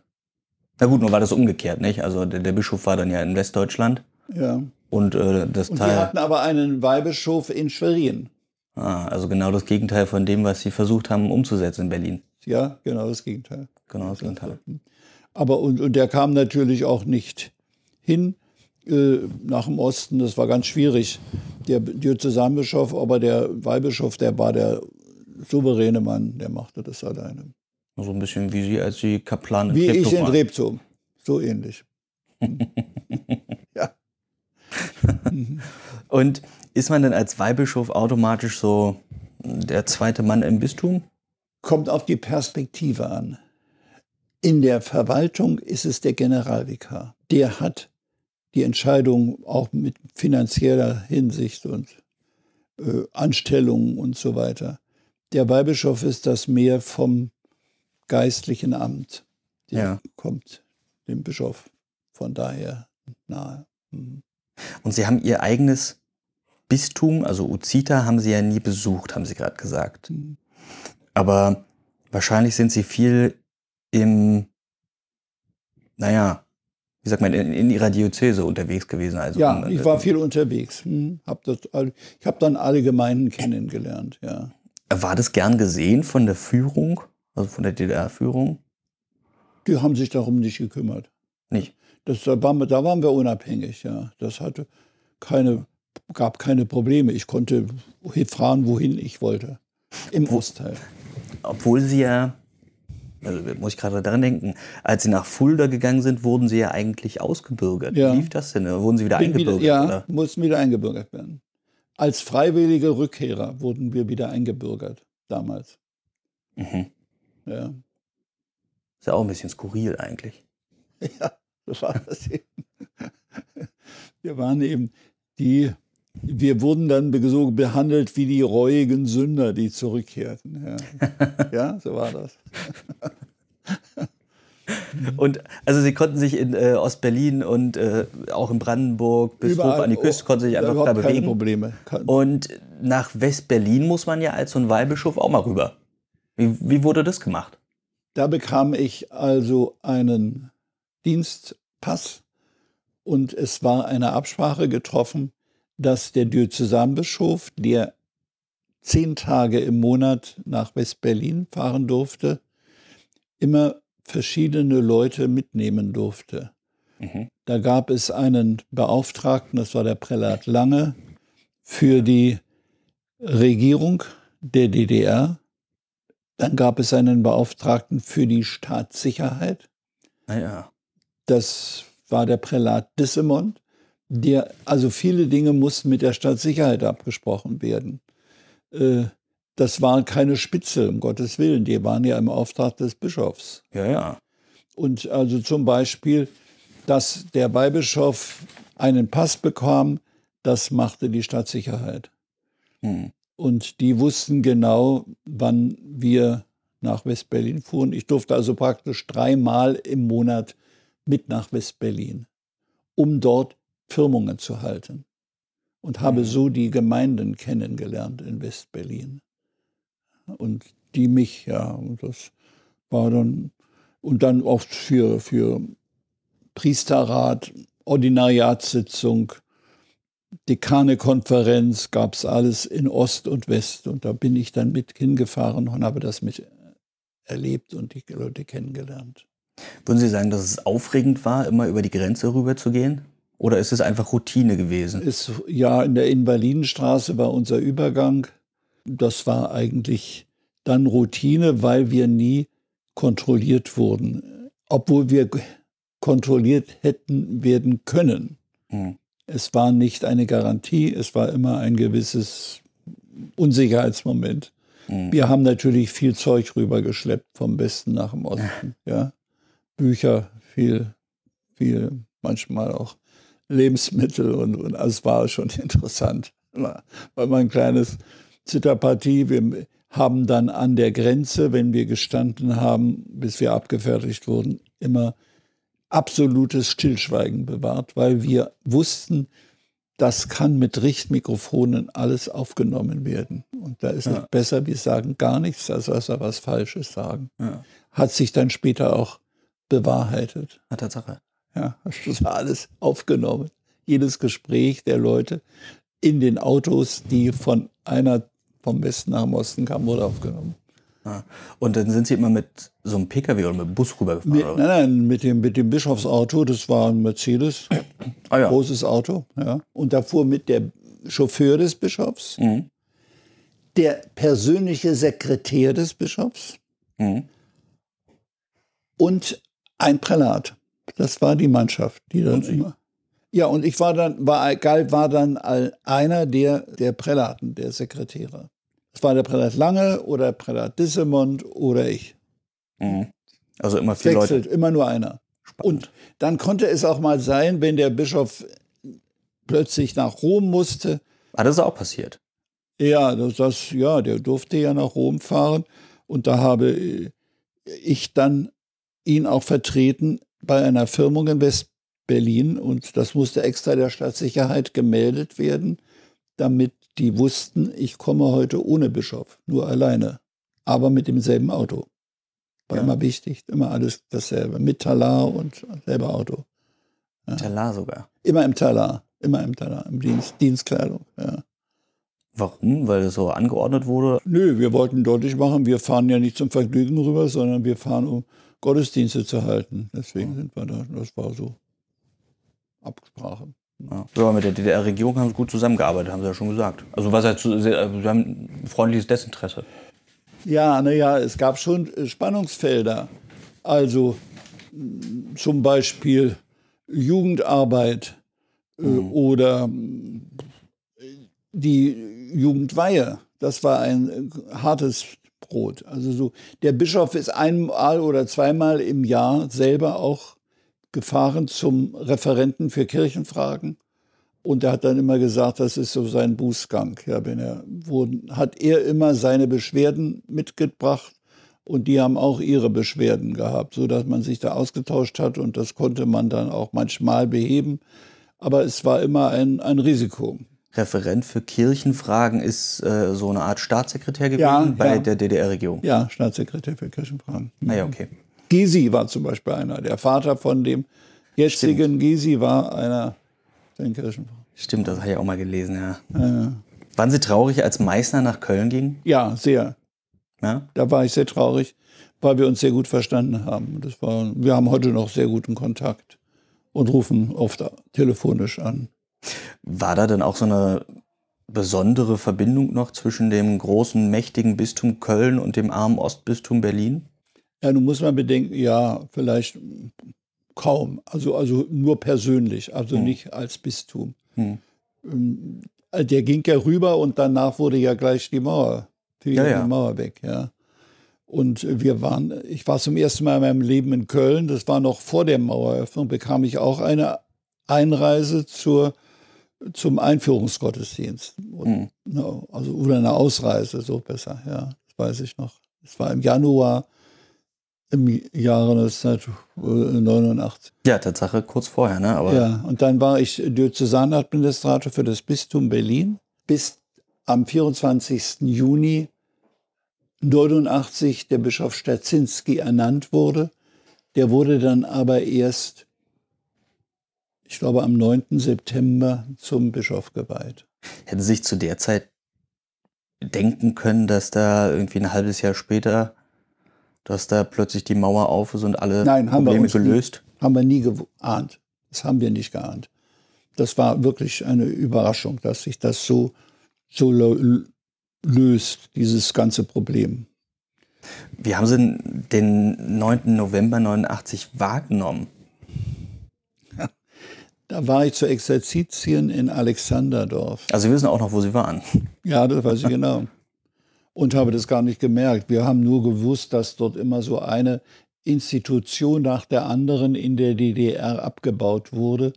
na gut, nur war das umgekehrt, nicht? Also, der, der Bischof war dann ja in Westdeutschland Ja. Und äh, das Und die Teil, hatten aber einen Weihbischof in Schwerin. ah, also genau das Gegenteil von dem, was sie versucht haben umzusetzen in Berlin. Ja, genau das Gegenteil. Genau das Gegenteil. Aber und, und der kam natürlich auch nicht hin äh, nach dem Osten. Das war ganz schwierig. Der Diözesanbischof, aber der Weihbischof, der war der souveräne Mann, der machte das alleine. So ein bisschen wie sie als die Kaplan Wie ich in. Treptow. So ähnlich. <laughs> Mhm. <laughs> Und ist man denn als Weihbischof automatisch so der zweite Mann im Bistum? Kommt auf die Perspektive an. In der Verwaltung ist es der Generalvikar. Der hat die Entscheidung auch mit finanzieller Hinsicht und äh, Anstellungen und so weiter. Der Weihbischof ist das mehr vom geistlichen Amt. Der Ja. kommt dem Bischof von daher nahe. Mhm. Und sie haben ihr eigenes Bistum, also Uzita, haben sie ja nie besucht, haben sie gerade gesagt. Mhm. Aber wahrscheinlich sind sie viel im, naja, wie sagt man, in, in ihrer Diözese unterwegs gewesen. Also Ja, um, ich war viel unterwegs. Hm, hab das ich habe dann alle Gemeinden kennengelernt. Ja. War das gern gesehen von der Führung, also von der DDR-Führung? Die haben sich darum nicht gekümmert. Nicht. Das, da, waren wir, da waren wir unabhängig, ja. Das hatte keine, gab keine Probleme. Ich konnte fahren, wohin ich wollte. Im Ostteil. Obwohl sie ja, also muss ich gerade daran denken, als sie nach Fulda gegangen sind, wurden sie ja eigentlich ausgebürgert. Ja. Wie lief das denn? Wurden sie wieder Bin eingebürgert? Wieder, ja, oder? mussten wieder eingebürgert werden. Als freiwillige Rückkehrer wurden wir wieder eingebürgert damals. Mhm. Ja, Ist ja auch ein bisschen skurril eigentlich. <laughs> ja das war das eben. Wir waren eben die wir wurden dann so behandelt wie die reuigen Sünder, die zurückkehrten. Ja, <laughs> ja so war das. <laughs> Und also Sie konnten sich in äh, Ostberlin und äh, auch in Brandenburg bis Überall, hoch an die Küste konnten sich einfach da bewegen. Keine Probleme. Und nach West-Berlin muss man ja als so ein Weihbischof auch mal rüber. Wie, wie wurde das gemacht? Da bekam ich also einen Dienstpass und es war eine Absprache getroffen, dass der Diözesanbischof, der zehn Tage im Monat nach West-Berlin fahren durfte, immer verschiedene Leute mitnehmen durfte. Mhm. Da gab es einen Beauftragten, das war der Prälat Lange, für die Regierung der DDR. Dann gab es einen Beauftragten für die Staatssicherheit. Ah ja. Das war der Prälat Dissemont. Der, also viele Dinge mussten mit der Staatssicherheit abgesprochen werden. Äh, das waren keine Spitzel, um Gottes Willen, die waren ja im Auftrag des Bischofs. Ja, ja. Und also zum Beispiel, dass der Weihbischof einen Pass bekam, das machte die Stadtsicherheit. Hm. Und die wussten genau, wann wir nach West-Berlin fuhren. Ich durfte also praktisch dreimal im Monat mit nach West-Berlin, um dort Firmungen zu halten. Und habe so die Gemeinden kennengelernt in West-Berlin und die mich, ja. Und das war dann, und dann auch für, für Priesterrat, Ordinariatssitzung, Dekanekonferenz gab es alles in Ost und West. Und da bin ich dann mit hingefahren und habe das mit erlebt und die Leute kennengelernt. Würden Sie sagen, dass es aufregend war, immer über die Grenze rüber zu gehen? Oder ist es einfach Routine gewesen? Ist, ja, in der Invalidenstraße war unser Übergang das war eigentlich dann Routine, weil wir nie kontrolliert wurden, obwohl wir kontrolliert hätten werden können. Mhm. Es war nicht eine Garantie, es war immer ein gewisses Unsicherheitsmoment. Mhm. Wir haben natürlich viel Zeug rübergeschleppt vom Westen nach dem Osten. <laughs> Ja? Bücher, viel, viel, manchmal auch Lebensmittel und, und es war schon <laughs> interessant. Weil mein kleines Zitterpartie. Wir haben dann an der Grenze, wenn wir gestanden haben, bis wir abgefertigt wurden, immer absolutes Stillschweigen bewahrt, weil wir wussten, das kann mit Richtmikrofonen alles aufgenommen werden. Und da ist ja. es besser, wir sagen gar nichts, als dass wir was Falsches sagen. Ja. Hat sich dann später auch bewahrheitet. Hat Tatsache. Ja, das war alles aufgenommen. Jedes Gespräch der Leute in den Autos, die von einer vom Westen nach dem Osten kam, wurde aufgenommen. Ah. Und dann sind Sie immer mit so einem Pkw oder mit einem Bus rübergefahren? Mit, nein, nein, mit dem, mit dem Bischofsauto, das war ein Mercedes, ah, ja. großes Auto. Ja. Und da fuhr mit der Chauffeur des Bischofs, mhm. der persönliche Sekretär des Bischofs mhm. und ein Prälat. Das war die Mannschaft, die dann immer. Ja, und ich war dann, war, galt war dann einer der, der Prälaten, der Sekretäre. Es war der Prälat Lange oder Prälat Dissemont oder ich. Mhm. Also immer vier Wechselt, Leute. immer nur einer. Spannend. Und dann konnte es auch mal sein, wenn der Bischof plötzlich nach Rom musste. Ah, das ist auch passiert. Ja, das, das, ja, der durfte ja nach Rom fahren. Und da habe ich dann ihn auch vertreten bei einer Firmung in West-Berlin. Und das musste extra der Stadtsicherheit gemeldet werden, damit die wussten, ich komme heute ohne Bischof, nur alleine, aber mit demselben Auto. War ja. immer wichtig, immer alles dasselbe, mit Talar und selber Auto. Ja. Talar sogar? Immer im Talar, immer im Talar, im Dienst, Dienstkleidung, ja. Warum? Weil es so angeordnet wurde? Nö, wir wollten deutlich machen, wir fahren ja nicht zum Vergnügen rüber, sondern wir fahren, um Gottesdienste zu halten. Deswegen sind wir da. Das war so Absprache. Ja. ja, mit der DDR-Regierung haben sie gut zusammengearbeitet, haben sie ja schon gesagt. Also was halt, sie haben ein freundliches Desinteresse. Ja, naja, es gab schon äh, Spannungsfelder. Also zum Beispiel Jugendarbeit äh, mhm. oder die Jugendweihe. Das war ein äh, hartes Brot. Also so, der Bischof ist einmal oder zweimal im Jahr selber auch gefahren zum Referenten für Kirchenfragen Und er hat dann immer gesagt, das ist so sein Bußgang. Ja, wenn er, wo, hat er immer seine Beschwerden mitgebracht und die haben auch ihre Beschwerden gehabt, sodass man sich da ausgetauscht hat und das konnte man dann auch manchmal beheben. Aber es war immer ein, ein Risiko. Referent für Kirchenfragen ist äh, so eine Art Staatssekretär gewesen Ja, bei ja. der DDR-Regierung. Ja, Staatssekretär für Kirchenfragen. Ah ja, okay. Gysi war zum Beispiel einer. Der Vater von dem jetzigen Gysi war einer der Kirchenfragen. Stimmt, das habe ich auch mal gelesen, ja. Ja, Waren Sie traurig, als Meißner nach Köln ging? ja, sehr. Ja? Da war ich sehr traurig, weil wir uns sehr gut verstanden haben. Das war, wir haben heute noch sehr guten Kontakt und rufen oft telefonisch an. War da dann auch so eine besondere Verbindung noch zwischen dem großen, mächtigen Bistum Köln und dem armen Ostbistum Berlin? Ja, nun muss man bedenken, ja, vielleicht kaum, also, also nur persönlich, also Hm. nicht als Bistum. Hm. Ähm, Der ging ja rüber und danach wurde ja gleich die Mauer, fiel Ja, ja, die Mauer weg, ja. Und wir waren, ich war zum ersten Mal in meinem Leben in Köln, das war noch vor der Maueröffnung, bekam ich auch eine Einreise zur, zum Einführungsgottesdienst. Und, Hm. na, also, oder eine Ausreise, so besser, ja, das weiß ich noch. Es war im Januar im Jahre 1989. Ja, Tatsache kurz vorher, ne? Aber Ja, und dann war ich Diözesanadministrator für das Bistum Berlin bis am 24. Juni 89 der Bischof Stacinski ernannt wurde. Der wurde dann aber erst, ich glaube, am 9. September zum Bischof geweiht. hätten Sie sich zu der Zeit denken können, dass da irgendwie ein halbes Jahr später, dass da plötzlich die Mauer auf ist und alle Nein, haben wir Probleme uns nie. gelöst? Haben wir nie geahnt. Das haben wir nicht geahnt. Das war wirklich eine Überraschung, dass sich das so, so löst, dieses ganze Problem. Wie haben Sie den 9. November 89 wahrgenommen? Da war ich zu Exerzitien in Alexanderdorf. Also wir wissen auch noch, wo Sie waren. <laughs> Ja, das weiß ich genau. Und habe das gar nicht gemerkt. Wir haben nur gewusst, dass dort immer so eine Institution nach der anderen in der DDR abgebaut wurde,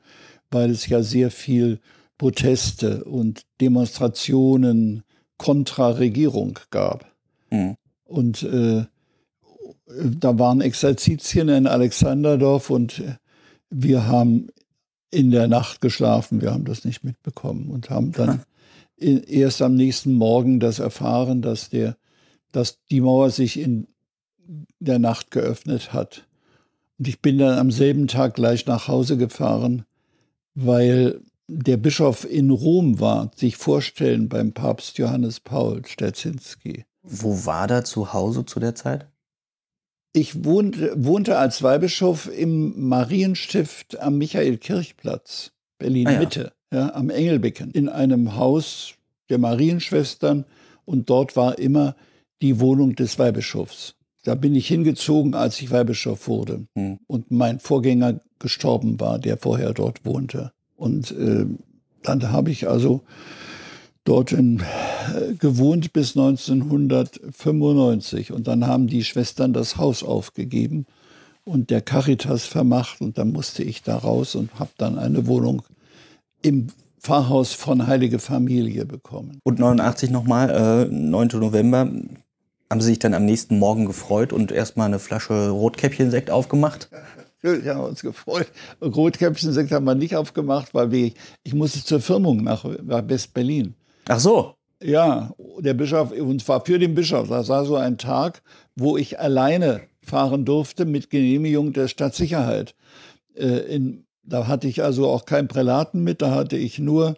weil es ja sehr viel Proteste und Demonstrationen kontra Regierung gab. Hm. Und äh, da waren Exerzitien in Alexanderdorf und wir haben in der Nacht geschlafen. Wir haben das nicht mitbekommen und haben dann <laughs> i- erst am nächsten Morgen das erfahren, dass, der, dass die Mauer sich in der Nacht geöffnet hat. Und ich bin dann am selben Tag gleich nach Hause gefahren, weil der Bischof in Rom war, sich vorstellen beim Papst Johannes Paul Stetzinski. Wo war da zu Hause zu der Zeit? Ich wohnte, wohnte als Weihbischof im Marienstift am Michael-Kirchplatz, Berlin-Mitte, ja. am Engelbecken, in einem Haus der Marienschwestern. Und dort war immer die Wohnung des Weihbischofs. Da bin ich hingezogen, als ich Weihbischof wurde Hm. und mein Vorgänger gestorben war, der vorher dort wohnte. Und äh, dann habe ich also dort in, äh, gewohnt bis 1995. Und dann haben die Schwestern das Haus aufgegeben und der Caritas vermacht. Und dann musste ich da raus und habe dann eine Wohnung im Pfarrhaus von Heilige Familie bekommen. Und 89 nochmal, äh, 9. November, haben Sie sich dann am nächsten Morgen gefreut und erstmal eine Flasche Rotkäppchensekt aufgemacht? Wir haben uns gefreut. Rotkäppchensekt haben wir nicht aufgemacht, weil wir, ich musste zur Firmung nach, nach West-Berlin. Ach so. Ja, der Bischof, und zwar für den Bischof. Das war so ein Tag, wo ich alleine fahren durfte mit Genehmigung der Stadtsicherheit. Äh, in, da hatte ich also auch keinen Prälaten mit, da hatte ich nur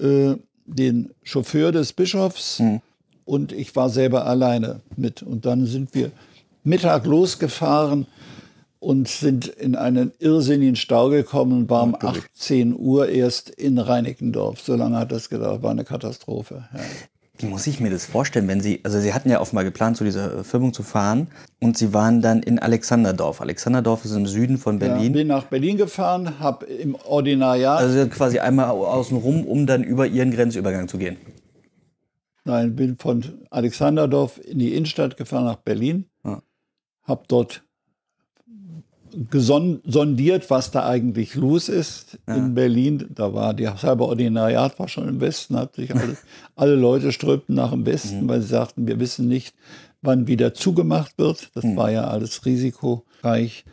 äh, den Chauffeur des Bischofs Hm. und ich war selber alleine mit. Und dann sind wir Mittag losgefahren und sind in einen irrsinnigen Stau gekommen und waren um 18 Uhr erst in Reinickendorf. So lange hat das gedauert, war eine Katastrophe. Ja. Wie muss ich mir das vorstellen, wenn Sie, also Sie hatten ja offenbar geplant, zu dieser äh, Firmung zu fahren und Sie waren dann in Alexanderdorf. Alexanderdorf ist im Süden von Ja, Berlin. bin nach Berlin gefahren, habe im Ordinariat, Also quasi einmal au- außen rum, um dann über Ihren Grenzübergang zu gehen. nein, bin von Alexanderdorf in die Innenstadt gefahren nach Berlin, Ja. habe dort sondiert, was da eigentlich los ist ja. in Berlin. Da war die halbe Ordinariat war schon im Westen, hat sich alle, <laughs> alle Leute strömten nach dem Westen, mhm. weil sie sagten, wir wissen nicht, wann wieder zugemacht wird. Das mhm. war ja alles risikoreich.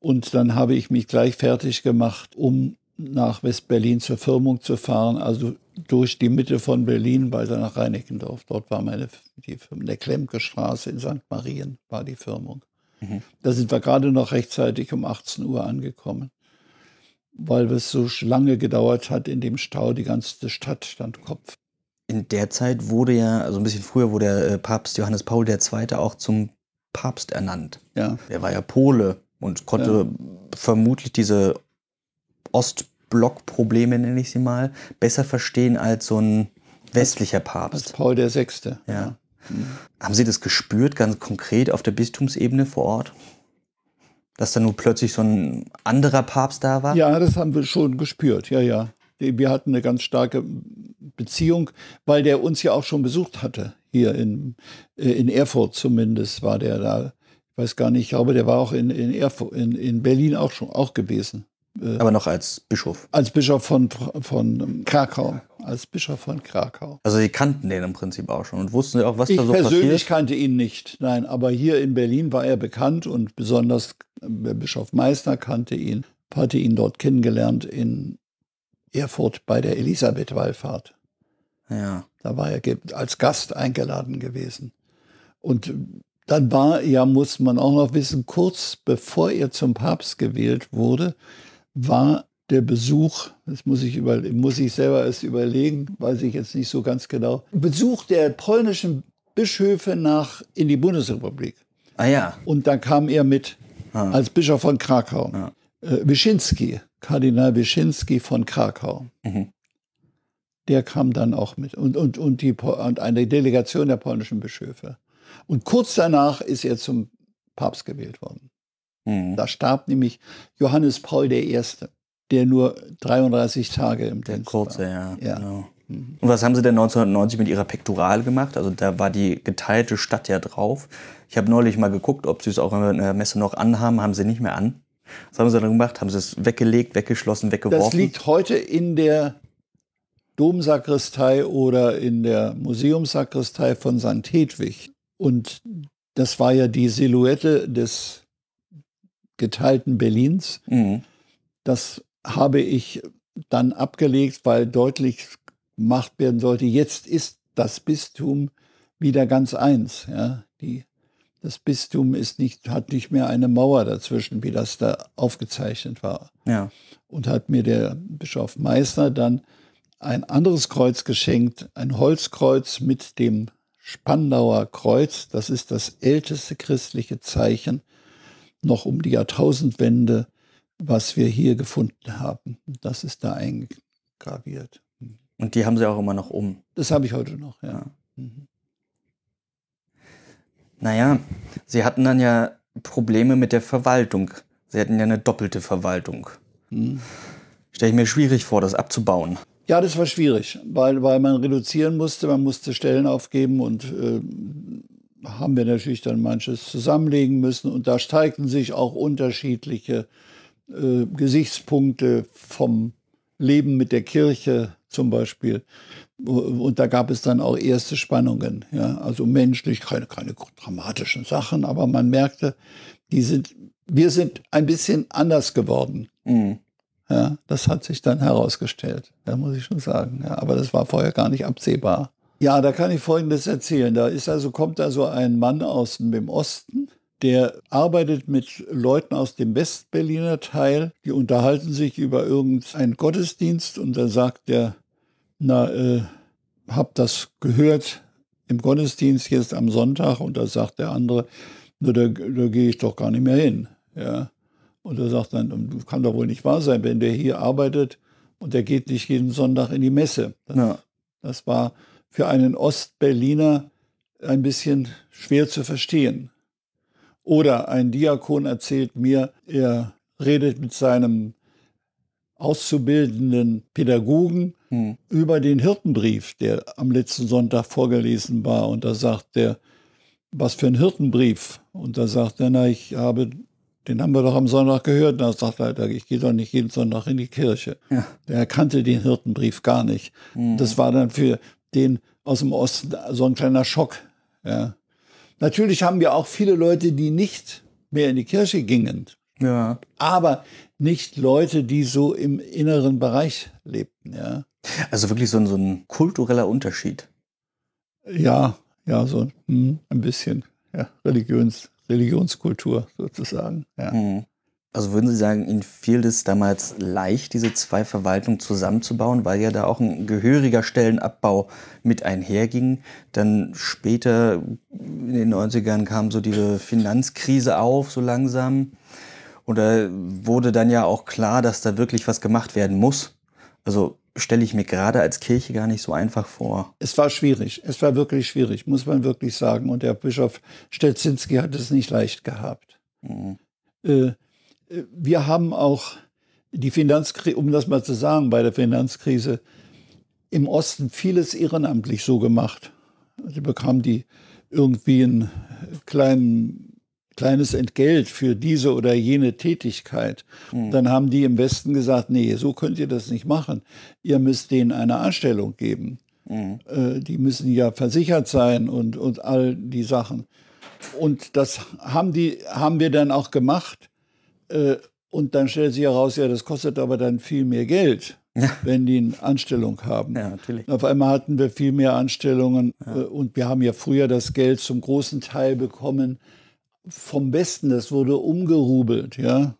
Und dann habe ich mich gleich fertig gemacht, um nach West-Berlin zur Firmung zu fahren, also durch die Mitte von Berlin weiter nach Reinickendorf. Dort war meine die Firmung, der Klemke Straße in St. Marien war die Firmung. Mhm. Da sind wir gerade noch rechtzeitig um 18 Uhr angekommen, weil es so lange gedauert hat in dem Stau, die ganze Stadt stand Kopf. In der Zeit wurde ja, also ein bisschen früher wurde der äh, Papst Johannes Paul II. auch zum Papst ernannt. Ja. Er war ja Pole und konnte ja. vermutlich diese Ostblock-Probleme, nenne ich sie mal, besser verstehen als so ein westlicher Papst. Als Paul VI. Ja. ja. Haben Sie das gespürt, ganz konkret auf der Bistumsebene vor Ort? Dass da nun plötzlich so ein anderer Papst da war? Ja, das haben wir schon gespürt, ja, ja. Wir hatten eine ganz starke Beziehung, weil der uns ja auch schon besucht hatte. Hier in, äh, in Erfurt zumindest war der da. Ich weiß gar nicht, ich glaube, der war auch in, in, Erfurt, in, in Berlin auch schon auch gewesen. Äh, Aber noch als Bischof. Als Bischof von, von Krakau. Als Bischof von Krakau. Also Sie kannten den im Prinzip auch schon und wussten auch, was ich da so passiert? Ich persönlich kannte ihn nicht, nein. Aber hier in Berlin war er bekannt und besonders der Bischof Meißner kannte ihn, hatte ihn dort kennengelernt in Erfurt bei der Elisabeth-Wallfahrt. Ja. Da war er als Gast eingeladen gewesen. Und dann war ja, muss man auch noch wissen, kurz bevor er zum Papst gewählt wurde, war der Besuch, das muss ich, über, muss ich selber erst überlegen, weiß ich jetzt nicht so ganz genau, Besuch der polnischen Bischöfe nach in die Bundesrepublik. Ah ja. Und da kam er mit ah. als Bischof von Krakau. Ah. Äh, Wyszynski, Kardinal Wyszynski von Krakau. Mhm. Der kam dann auch mit und, und, und, die, und eine Delegation der polnischen Bischöfe. Und kurz danach ist er zum Papst gewählt worden. Mhm. Da starb nämlich Johannes Paul I., der nur 33 Tage im der Dienst kurze, war. ja. ja. Genau. Mhm. Und was haben Sie denn 1990 mit Ihrer Pektoral gemacht? Also da war die geteilte Stadt ja drauf. Ich habe neulich mal geguckt, ob Sie es auch in der Messe noch anhaben. Haben Sie nicht mehr an. Was haben Sie dann gemacht? Haben Sie es weggelegt, weggeschlossen, weggeworfen? Das liegt heute in der Domsakristei oder in der Museumssakristei von St. Hedwig. Und das war ja die Silhouette des geteilten Berlins. Mhm. Das habe ich dann abgelegt, weil deutlich gemacht werden sollte, jetzt ist das Bistum wieder ganz eins. Ja? Die, das Bistum ist nicht, hat nicht mehr eine Mauer dazwischen, wie das da aufgezeichnet war. Ja. Und hat mir der Bischof Meißner dann ein anderes Kreuz geschenkt, ein Holzkreuz mit dem Spandauer Kreuz. Das ist das älteste christliche Zeichen noch um die Jahrtausendwende, was wir hier gefunden haben. Das ist da eingraviert. Und die haben Sie auch immer noch um? Das habe ich heute noch, ja. Mhm. Naja, Sie hatten dann ja Probleme mit der Verwaltung. Sie hatten ja eine doppelte Verwaltung. Mhm. Stelle ich mir schwierig vor, das abzubauen. Ja, das war schwierig, weil, weil man reduzieren musste, man musste Stellen aufgeben und äh, haben wir natürlich dann manches zusammenlegen müssen und da steigten sich auch unterschiedliche äh, Gesichtspunkte vom Leben mit der Kirche zum Beispiel. Und da gab es dann auch erste Spannungen. Ja? Also menschlich, keine, keine dramatischen Sachen, aber man merkte, die sind, wir sind ein bisschen anders geworden. Mhm. Ja, das hat sich dann herausgestellt, da muss ich schon sagen. Ja, aber das war vorher gar nicht absehbar. Ja, da kann ich Folgendes erzählen. Da ist also, kommt also ein Mann aus dem Osten, der arbeitet mit Leuten aus dem Westberliner Teil, die unterhalten sich über irgendeinen Gottesdienst und da sagt der, na, äh, hab das gehört im Gottesdienst jetzt am Sonntag und da sagt der andere, na, da, da gehe ich doch gar nicht mehr hin. Ja. Und er sagt dann, kann doch wohl nicht wahr sein, wenn der hier arbeitet und der geht nicht jeden Sonntag in die Messe. Das, ja. das war für einen Ostberliner ein bisschen schwer zu verstehen. Oder ein Diakon erzählt mir, er redet mit seinem auszubildenden Pädagogen hm. über den Hirtenbrief, der am letzten Sonntag vorgelesen war. Und da sagt er, was für ein Hirtenbrief? Und da sagt er, na, ich habe den haben wir doch am Sonntag gehört. Und da sagt er, ich gehe doch nicht jeden Sonntag in die Kirche. Ja. Der kannte den Hirtenbrief gar nicht. Mhm. Das war dann für den aus dem Osten so ein kleiner Schock. Ja. Natürlich haben wir auch viele Leute, die nicht mehr in die Kirche gingen, Ja. aber nicht Leute, die so im inneren Bereich lebten. Ja, Also wirklich so ein, so ein kultureller Unterschied. ja, ja so hm, ein bisschen ja, Religions, Religionskultur sozusagen. Ja. Mhm. Also würden Sie sagen, Ihnen fiel es damals leicht, diese zwei Verwaltungen zusammenzubauen, weil ja da auch ein gehöriger Stellenabbau mit einherging. Dann später in den 90ern kam so diese Finanzkrise auf, so langsam. Und da wurde dann ja auch klar, dass da wirklich was gemacht werden muss. Also stelle ich mir gerade als Kirche gar nicht so einfach vor. Es war schwierig, es war wirklich schwierig, muss man wirklich sagen. Und der Bischof Stetzinski hat es nicht leicht gehabt. Mhm. Äh, wir haben auch die Finanzkrise, um das mal zu sagen, bei der Finanzkrise im Osten vieles ehrenamtlich so gemacht. Sie bekamen die irgendwie ein klein, kleines Entgelt für diese oder jene Tätigkeit. Mhm. Dann haben die im Westen gesagt, nee, so könnt ihr das nicht machen. Ihr müsst denen eine Anstellung geben. Mhm. Äh, die müssen ja versichert sein und, und all die Sachen. Und das haben, die, haben wir dann auch gemacht. Äh, und dann stellt sich heraus, ja, das kostet aber dann viel mehr Geld, Ja. wenn die eine Anstellung haben. Ja, natürlich. Auf einmal hatten wir viel mehr Anstellungen äh, und wir haben ja früher das Geld zum großen Teil bekommen vom Westen. Das wurde umgerubelt, ja.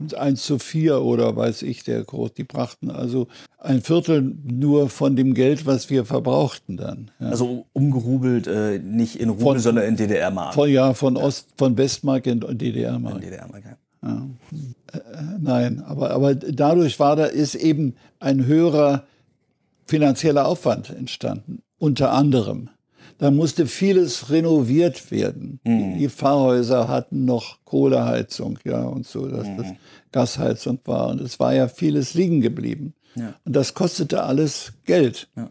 Und 1 zu 4 oder weiß ich, der Kurs, die brachten also ein Viertel nur von dem Geld, was wir verbrauchten dann. Ja. Also umgerubelt, äh, nicht in Rubel, Von- sondern in DDR-Mark. von, ja, von Ost, von Westmark in In DDR-Mark. DDR-Mark. ja. Ja. Äh, Nein, aber, aber dadurch war da ist eben ein höherer finanzieller Aufwand entstanden, unter anderem. Da musste vieles renoviert werden. Die, die Pfarrhäuser hatten noch Kohleheizung, ja, und so, dass das Gasheizung war. Und es war ja vieles liegen geblieben. Ja. Und das kostete alles Geld. Ja.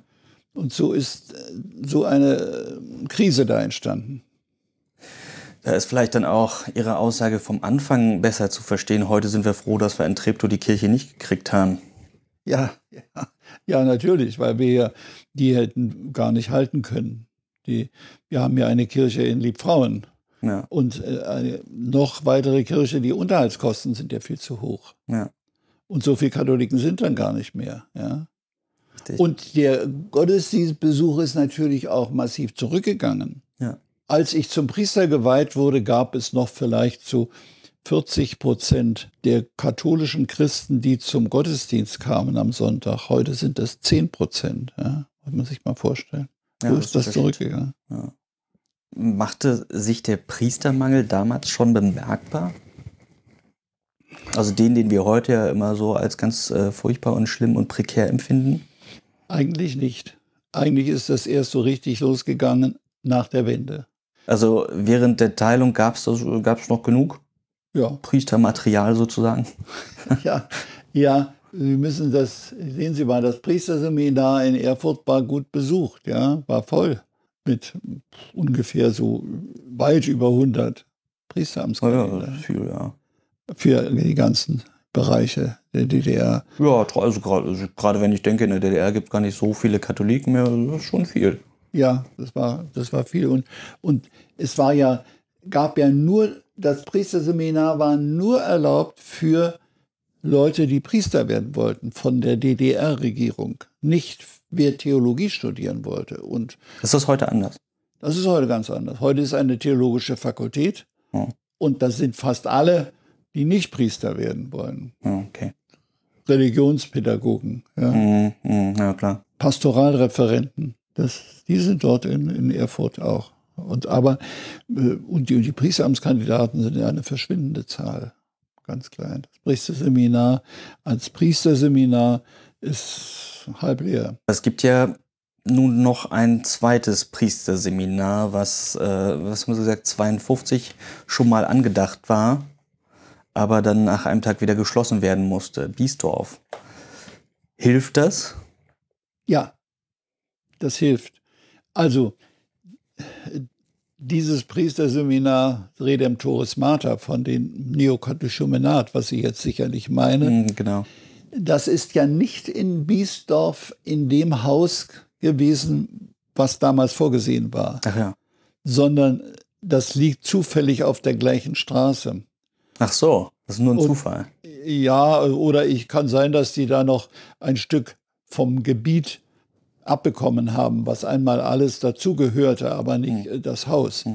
Und so ist äh, so eine äh, Krise da entstanden. Da ist vielleicht dann auch Ihre Aussage vom Anfang besser zu verstehen. Heute sind wir froh, dass wir in Treptow die Kirche nicht gekriegt haben. Ja, ja, ja, natürlich, weil wir ja die hätten gar nicht halten können. Die, wir haben ja eine Kirche in Liebfrauen Ja, und äh, eine noch weitere Kirche, die Unterhaltskosten sind ja viel zu hoch. ja, Und so viele Katholiken sind dann gar nicht mehr. Ja. Und der Gottesdienstbesuch ist natürlich auch massiv zurückgegangen. Ja. Als ich zum Priester geweiht wurde, gab es noch vielleicht so 40 Prozent der katholischen Christen, die zum Gottesdienst kamen am Sonntag. Heute sind das 10 Prozent. Ja, muss man sich mal vorstellen. Ja, so das ist das zurückgegangen. Machte sich der Priestermangel damals schon bemerkbar? Also den, den wir heute ja immer so als ganz äh, furchtbar und schlimm und prekär empfinden? Eigentlich nicht. Eigentlich ist das erst so richtig losgegangen nach der Wende. Also während der Teilung gab es noch genug Ja, Priestermaterial sozusagen? <laughs> ja, ja. Sie müssen das, sehen Sie mal, das Priesterseminar in Erfurt war gut besucht, ja, war voll mit ungefähr so weit über 100 Ja, ja, Priesteramtskandidaten ist viel, ja. für die ganzen Bereiche der DDR. Ja, tr- also gerade also gerade wenn ich denke, in der DDR gibt es gar nicht so viele Katholiken mehr, das ist schon viel. Ja, das war, das war viel. Und, und es war ja, gab ja nur, das Priesterseminar war nur erlaubt für Leute, die Priester werden wollten, von der DDR-Regierung. Nicht wer Theologie studieren wollte. Und Ist das heute anders? das ist heute ganz anders. Heute ist eine theologische Fakultät Ja. und das sind fast alle, die nicht Priester werden wollen. Okay. Religionspädagogen, ja. Mhm, mhm, ja, klar. Pastoralreferenten. Das, die sind dort in, in Erfurt auch. Und aber äh, und die, und die Priesteramtskandidaten sind ja eine verschwindende Zahl. Ganz klein. Das Priesterseminar als Priesterseminar ist halb leer. Es gibt ja nun noch ein zweites Priesterseminar, was, äh, was haben Sie gesagt, 52 schon mal angedacht war, aber dann nach einem Tag wieder geschlossen werden musste. Biesdorf. Hilft das? Ja, das hilft. Also dieses Priesterseminar Redemptoris Mater von den Neokatechumenat, was Sie jetzt sicherlich meinen, Mhm, genau. das ist ja nicht in Biesdorf in dem Haus gewesen, was damals vorgesehen war, ja. sondern das liegt zufällig auf der gleichen Straße. Ach so, das ist nur ein Und- Zufall. Ja, oder ich kann sein, dass die da noch ein Stück vom Gebiet abbekommen haben, was einmal alles dazugehörte, aber nicht äh, das Haus.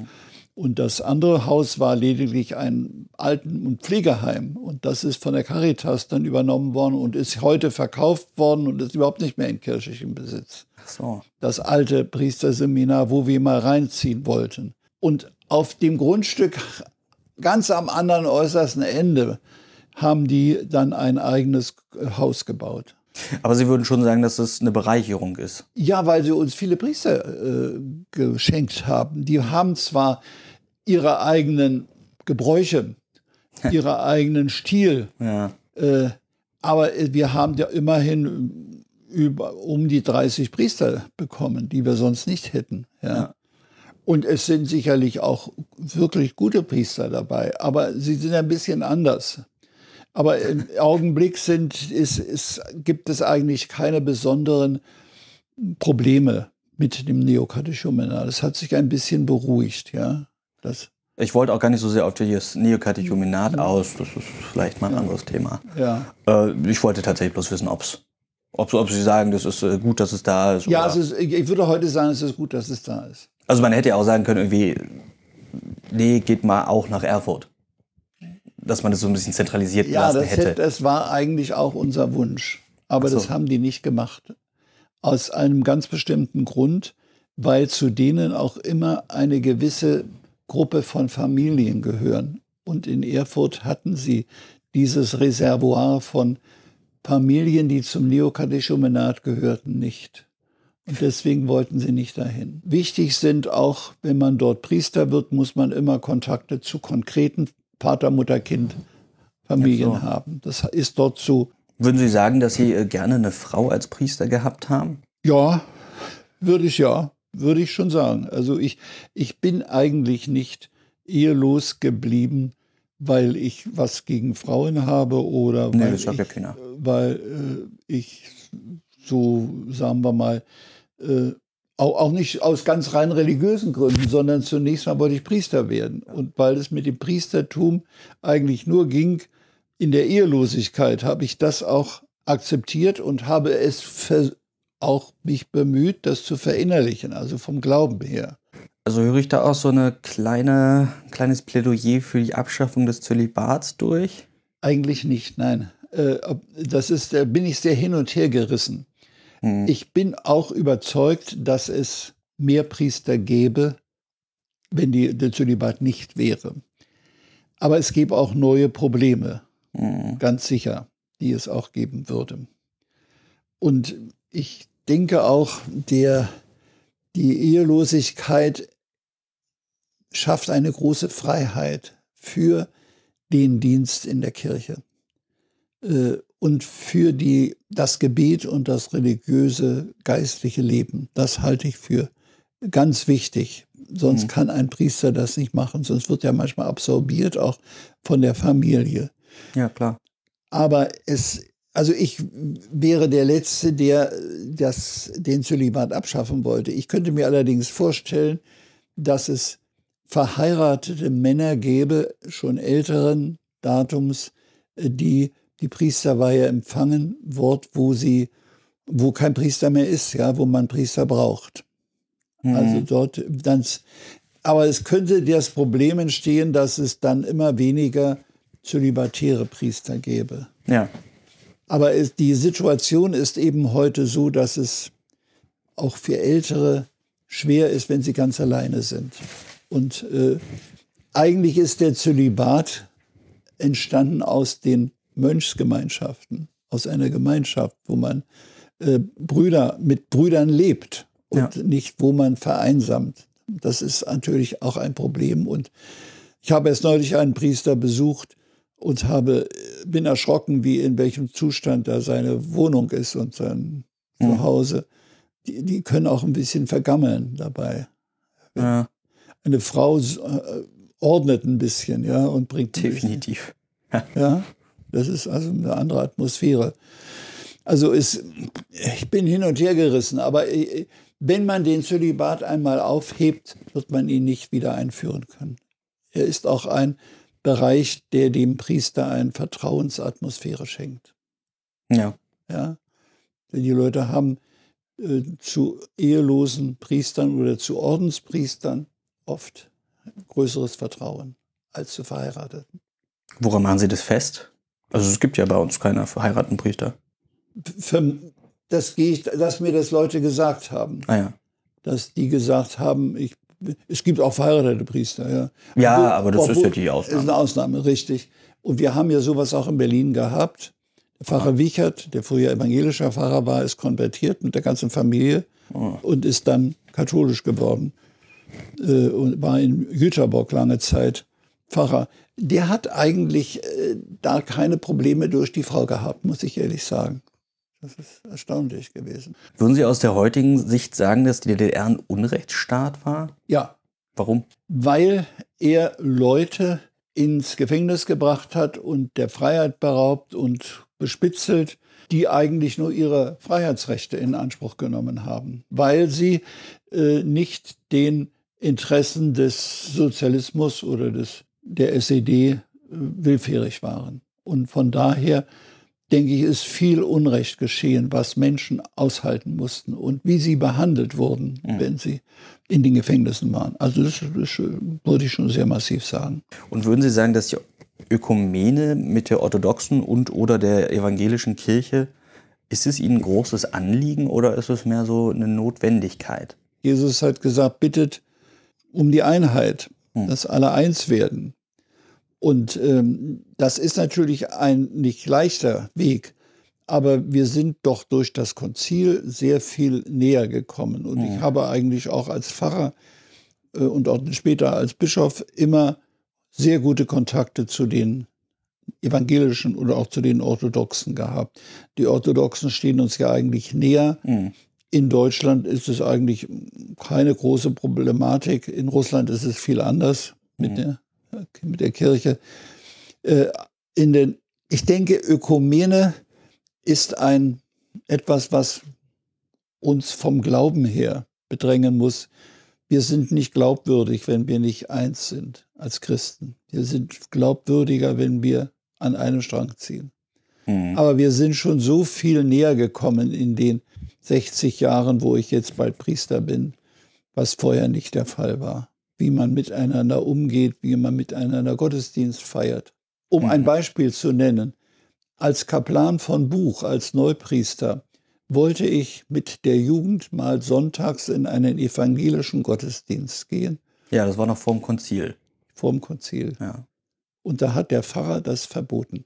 Und das andere Haus war lediglich ein Alten- und Pflegeheim. Und das ist von der Caritas dann übernommen worden und ist heute verkauft worden und ist überhaupt nicht mehr in kirchlichem Besitz so. das alte Priesterseminar, wo wir mal reinziehen wollten. Und auf dem Grundstück ganz am anderen äußersten Ende haben die dann ein eigenes Haus gebaut. Aber Sie würden schon sagen, dass das eine Bereicherung ist. Ja, weil sie uns viele Priester äh, geschenkt haben. Die haben zwar ihre eigenen Gebräuche, <laughs> ihre eigenen Stil, Ja. Äh, aber wir haben ja immerhin über, um die 30 Priester bekommen, die wir sonst nicht hätten. Ja. Ja. Und es sind sicherlich auch wirklich gute Priester dabei, aber sie sind ein bisschen anders. Aber im Augenblick sind, ist, ist, gibt es eigentlich keine besonderen Probleme mit dem Neokatechumenat. Das hat sich ein bisschen beruhigt, ja. Das, Ich wollte auch gar nicht so sehr auf das Neokatechumenat aus. Das ist vielleicht mal ein anderes Thema. ja. Äh, ich wollte tatsächlich bloß wissen, ob's, ob, ob Sie sagen, das ist äh, gut, dass es da ist. Ja, ich ich würde heute sagen, es ist gut, dass es da ist. Also man hätte ja auch sagen können, irgendwie, nee, geht mal auch nach Erfurt. Dass man das so ein bisschen zentralisiert Ja, gelassen das, hätte. hätte, das war eigentlich auch unser Wunsch. Aber so. das haben die nicht gemacht. Aus einem ganz bestimmten Grund, weil zu denen auch immer eine gewisse Gruppe von Familien gehören. Und in Erfurt hatten sie dieses Reservoir von Familien, die zum Neokatechumenat gehörten, nicht. Und deswegen wollten sie nicht dahin. Wichtig sind auch, wenn man dort Priester wird, muss man immer Kontakte zu konkreten Vater, Mutter, Kind Familien so. haben. Das ist dort so. Würden Sie sagen, dass Sie äh, gerne eine Frau als Priester gehabt haben? Ja, würde ich ja, würde ich schon sagen. Also ich, ich bin eigentlich nicht ehelos geblieben, weil ich was gegen Frauen habe oder Nee, weil, ich, ja weil äh, ich so, sagen wir mal, äh, auch, auch nicht aus ganz rein religiösen Gründen, sondern zunächst mal wollte ich Priester werden. Und weil es mit dem Priestertum eigentlich nur ging, in der Ehelosigkeit, habe ich das auch akzeptiert und habe es auch mich bemüht, das zu verinnerlichen, also vom Glauben her. Also höre ich da auch so eine kleine, kleines Plädoyer für die Abschaffung des Zölibats durch? Eigentlich nicht, nein. Äh, Das ist, da bin ich sehr hin und her gerissen. Hm. Ich bin auch überzeugt, dass es mehr Priester gäbe, wenn die, der Zölibat nicht wäre. Aber es gäbe auch neue Probleme, Hm. ganz sicher, die es auch geben würde. Und ich denke auch, der, die Ehelosigkeit schafft eine große Freiheit für den Dienst in der Kirche äh, und für die, das Gebet und das religiöse geistliche Leben. Das halte ich für ganz wichtig. Sonst Mhm. kann ein Priester das nicht machen, sonst wird er manchmal absorbiert, auch von der Familie. Ja, klar. Aber es, also ich wäre der Letzte, der das, den Zölibat abschaffen wollte. Ich könnte mir allerdings vorstellen, dass es verheiratete Männer gäbe, schon älteren Datums, äh, die die Priesterweihe empfangen, Wort, wo sie, wo kein Priester mehr ist, ja, wo man Priester braucht. Hm. Also dort dann, aber es könnte das Problem entstehen, dass es dann immer weniger zölibatäre Priester gäbe. ja. Aber es, die Situation ist eben heute so, dass es auch für Ältere schwer ist, wenn sie ganz alleine sind. Und äh, eigentlich ist der Zölibat entstanden aus den Mönchsgemeinschaften, aus einer Gemeinschaft, wo man äh, Brüder mit Brüdern lebt und Ja. nicht, wo man vereinsamt. Das ist natürlich auch ein Problem. Und ich habe erst neulich einen Priester besucht und habe, bin erschrocken, wie in welchem Zustand da seine Wohnung ist und sein Mhm. Zuhause. Die, die können auch ein bisschen vergammeln dabei. ja. eine Frau äh, ordnet ein bisschen, ja, und bringt definitiv. Ja, das ist also eine andere Atmosphäre. Also ist, ich bin hin und her gerissen, aber äh, wenn man den Zölibat einmal aufhebt, wird man ihn nicht wieder einführen können. Er ist auch ein Bereich, der dem Priester eine Vertrauensatmosphäre schenkt. Ja. Ja. Denn die Leute haben äh, zu ehelosen Priestern oder zu Ordenspriestern oft größeres Vertrauen als zu Verheirateten. Woran machen Sie das fest? Also es gibt ja bei uns keine verheirateten Priester. Für, das gehe ich, dass mir das Leute gesagt haben. Ah ja. Dass die gesagt haben, ich, es gibt auch verheiratete Priester, ja. Ja, obwohl, aber das obwohl, ist ja die Ausnahme. Ist eine Ausnahme, richtig. Und wir haben ja sowas auch in Berlin gehabt. Der Pfarrer ah. Wichert, der früher evangelischer Pfarrer war, ist konvertiert mit der ganzen Familie oh. und ist dann katholisch geworden. Äh, und war in Jüterbock lange Zeit Pfarrer. Der hat eigentlich äh, da keine Probleme durch die Frau gehabt, muss ich ehrlich sagen. Das ist erstaunlich gewesen. Würden Sie aus der heutigen Sicht sagen, dass die DDR ein Unrechtsstaat war? Ja. Warum? Weil er Leute ins Gefängnis gebracht hat und der Freiheit beraubt und bespitzelt, die eigentlich nur ihre Freiheitsrechte in Anspruch genommen haben, weil sie äh, nicht den Interessen des Sozialismus oder des, der SED äh, willfährig waren. Und von daher denke ich, ist viel Unrecht geschehen, was Menschen aushalten mussten und wie sie behandelt wurden, mhm. wenn sie in den Gefängnissen waren. Also das, das, würde ich schon sehr massiv sagen. Und würden Sie sagen, dass die Ökumene mit der orthodoxen und oder der evangelischen Kirche, ist es Ihnen ein großes Anliegen oder ist es mehr so eine Notwendigkeit? Jesus hat gesagt, bittet um die Einheit, mhm. dass alle eins werden. Und ähm, das ist natürlich ein nicht leichter Weg, aber wir sind doch durch das Konzil sehr viel näher gekommen. Und mhm. ich habe eigentlich auch als Pfarrer äh, und auch später als Bischof immer sehr gute Kontakte zu den evangelischen oder auch zu den Orthodoxen gehabt. Die Orthodoxen stehen uns ja eigentlich näher. Mhm. In Deutschland ist es eigentlich keine große Problematik. In Russland ist es viel anders mit mhm. der mit der Kirche. Äh, in den, ich denke, Ökumene ist ein etwas, was uns vom Glauben her bedrängen muss. Wir sind nicht glaubwürdig, wenn wir nicht eins sind als Christen. Wir sind glaubwürdiger, wenn wir an einem Strang ziehen. Mhm. Aber wir sind schon so viel näher gekommen in den 60 Jahren, wo ich jetzt bald Priester bin, was vorher nicht der Fall war wie man miteinander umgeht, wie man miteinander Gottesdienst feiert. Um mhm. ein Beispiel zu nennen, als Kaplan von Buch, als Neupriester, wollte ich mit der Jugend mal sonntags in einen evangelischen Gottesdienst gehen. Ja, das war noch vorm Konzil. Vorm Konzil. Ja. Und da hat der Pfarrer das verboten.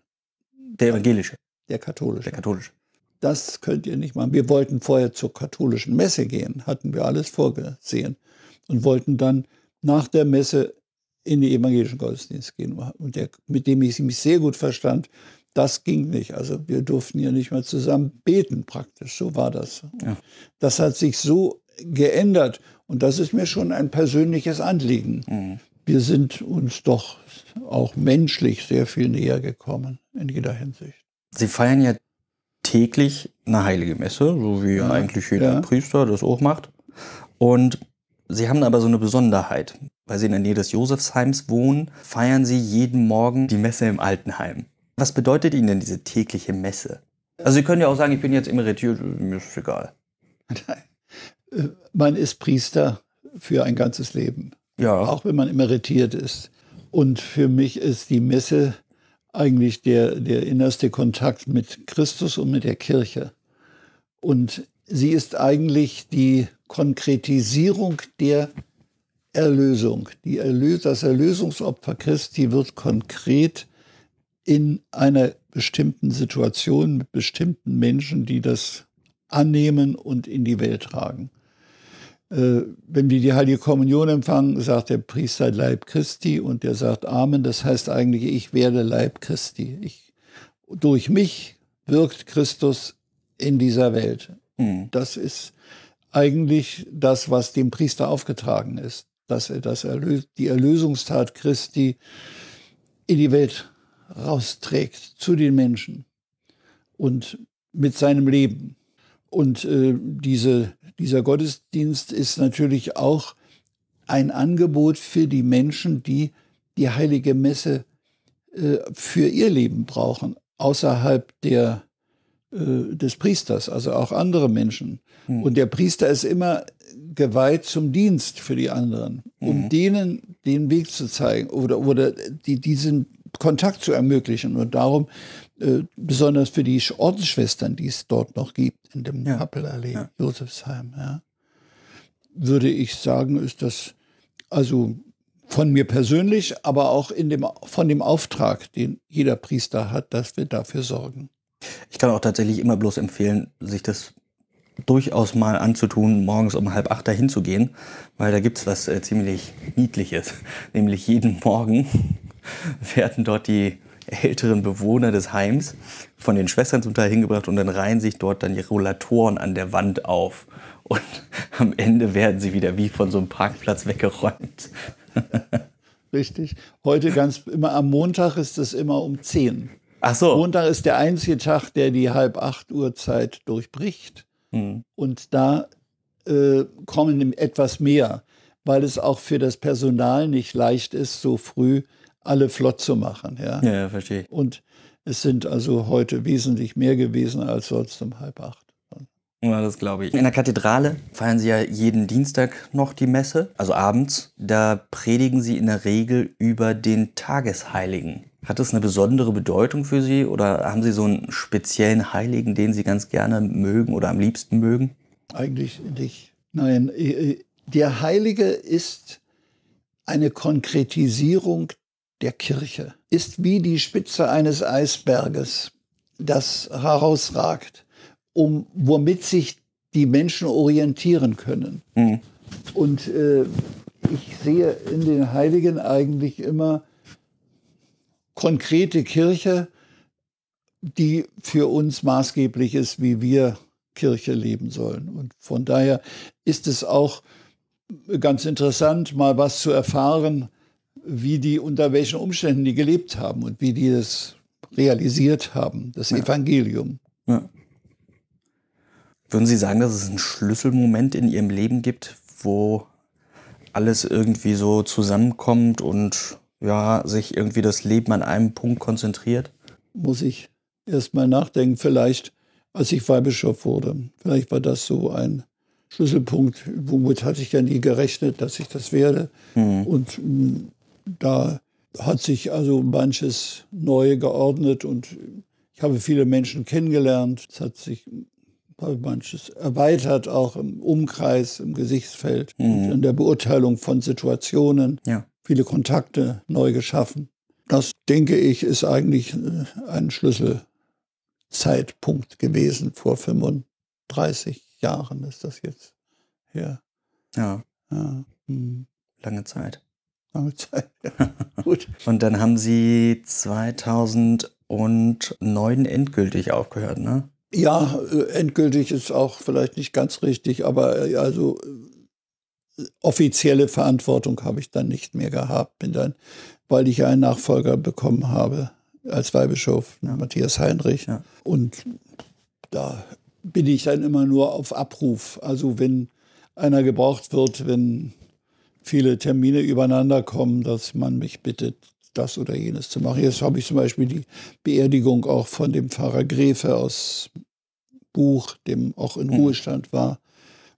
Der evangelische? Der katholische. Der katholische. Das könnt ihr nicht machen. Wir wollten vorher zur katholischen Messe gehen, hatten wir alles vorgesehen und wollten dann nach der Messe in den evangelischen Gottesdienst gehen. Und der, mit dem ich mich sehr gut verstand, das ging nicht. Also wir durften ja nicht mal zusammen beten praktisch. So war das. Ja. Das hat sich so geändert. Und das ist mir schon ein persönliches Anliegen. Mhm. Wir sind uns doch auch menschlich sehr viel näher gekommen in jeder Hinsicht. Sie feiern ja täglich eine heilige Messe, so wie ja, eigentlich jeder ja. Priester das auch macht. Und Sie haben aber so eine Besonderheit. Weil Sie in der Nähe des Josefsheims wohnen, feiern Sie jeden Morgen die Messe im Altenheim. Was bedeutet Ihnen denn diese tägliche Messe? Also Sie können ja auch sagen, ich bin jetzt emeritiert, mir ist egal. <laughs> Man ist Priester für ein ganzes Leben. Ja. Auch wenn man emeritiert ist. Und für mich ist die Messe eigentlich der, der innerste Kontakt mit Christus und mit der Kirche. Und sie ist eigentlich die Konkretisierung der Erlösung. Die Erlös das Erlösungsopfer Christi wird konkret in einer bestimmten Situation mit bestimmten Menschen, die das annehmen und in die Welt tragen. Äh, wenn wir die Heilige Kommunion empfangen, sagt der Priester Leib Christi und der sagt Amen. Das heißt eigentlich, ich werde Leib Christi. Ich, durch mich wirkt Christus in dieser Welt. Mhm. Das ist eigentlich das, was dem Priester aufgetragen ist. dass er das Erlös die Erlösungstat Christi in die Welt rausträgt, zu den Menschen und mit seinem Leben. Und äh, diese, dieser Gottesdienst ist natürlich auch ein Angebot für die Menschen, die die heilige Messe äh, für ihr Leben brauchen, außerhalb der, des Priesters, also auch andere Menschen. Mhm. Und der Priester ist immer geweiht zum Dienst für die anderen, um mhm. denen den Weg zu zeigen oder, oder die, diesen Kontakt zu ermöglichen. Und darum, äh, besonders für die Ordensschwestern, die es dort noch gibt, in dem ja. Kappelallee, ja. Josefsheim, ja, würde ich sagen, ist das also von mir persönlich, aber auch in dem, von dem Auftrag, den jeder Priester hat, dass wir dafür sorgen. Ich kann auch tatsächlich immer bloß empfehlen, sich das durchaus mal anzutun, morgens um halb acht dahin zu gehen, weil da gibt es was äh, ziemlich Niedliches. <laughs> Nämlich jeden Morgen <laughs> werden dort die älteren Bewohner des Heims von den Schwestern zum Teil hingebracht und dann reihen sich dort dann die Rollatoren an der Wand auf. Und <laughs> am Ende werden sie wieder wie von so einem Parkplatz weggeräumt. Richtig. Heute ganz immer am Montag ist es immer um 10. Ach so. Montag ist der einzige Tag, der die halb acht Uhr Zeit durchbricht. Mhm. Und da äh, kommen etwas mehr, weil es auch für das Personal nicht leicht ist, so früh alle flott zu machen. Ja, ja verstehe. Und es sind also heute wesentlich mehr gewesen als sonst um halb acht. Ja, das glaube ich. In der Kathedrale feiern Sie ja jeden Dienstag noch die Messe, also abends. Da predigen Sie in der Regel über den Tagesheiligen. Hat das eine besondere Bedeutung für Sie oder haben Sie so einen speziellen Heiligen, den Sie ganz gerne mögen oder am liebsten mögen? Eigentlich nicht. Nein, äh, äh, der Heilige ist eine Konkretisierung der Kirche, ist wie die Spitze eines Eisberges, das herausragt um womit sich die Menschen orientieren können. Mhm. Und äh, ich sehe in den Heiligen eigentlich immer konkrete Kirche, die für uns maßgeblich ist, wie wir Kirche leben sollen. Und von daher ist es auch ganz interessant, mal was zu erfahren, wie die, unter welchen Umständen die gelebt haben und wie die das realisiert haben, das ja. Evangelium. Ja. Würden Sie sagen, dass es einen Schlüsselmoment in Ihrem Leben gibt, wo alles irgendwie so zusammenkommt und ja, sich irgendwie das Leben an einem Punkt konzentriert? Muss ich erst mal nachdenken, vielleicht als ich Weihbischof wurde. Vielleicht war das so ein Schlüsselpunkt, womit hatte ich ja nie gerechnet, dass ich das werde. Mhm. Und hm, da hat sich also manches neu geordnet und ich habe viele Menschen kennengelernt. Es hat sich manches erweitert, auch im Umkreis, im Gesichtsfeld mhm. und in der Beurteilung von Situationen. Ja. Viele Kontakte neu geschaffen. Das, denke ich, ist eigentlich äh, ein Schlüsselzeitpunkt gewesen. Vor 35 Jahren ist das jetzt her. Ja. ja. Hm. Lange Zeit. Lange Zeit, ja. <laughs> Gut. Und dann haben Sie 2009 endgültig aufgehört, ne? Ja, äh, endgültig ist auch vielleicht nicht ganz richtig, aber äh, also äh, offizielle Verantwortung habe ich dann nicht mehr gehabt, bin dann, weil ich einen Nachfolger bekommen habe als Weihbischof, ja. Matthias Heinrich. Ja. Und da bin ich dann immer nur auf Abruf. Also wenn einer gebraucht wird, wenn viele Termine übereinander kommen, dass man mich bittet, das oder jenes zu machen. Jetzt habe ich zum Beispiel die Beerdigung auch von dem Pfarrer Gräfe aus Buch, dem auch in mhm. Ruhestand war,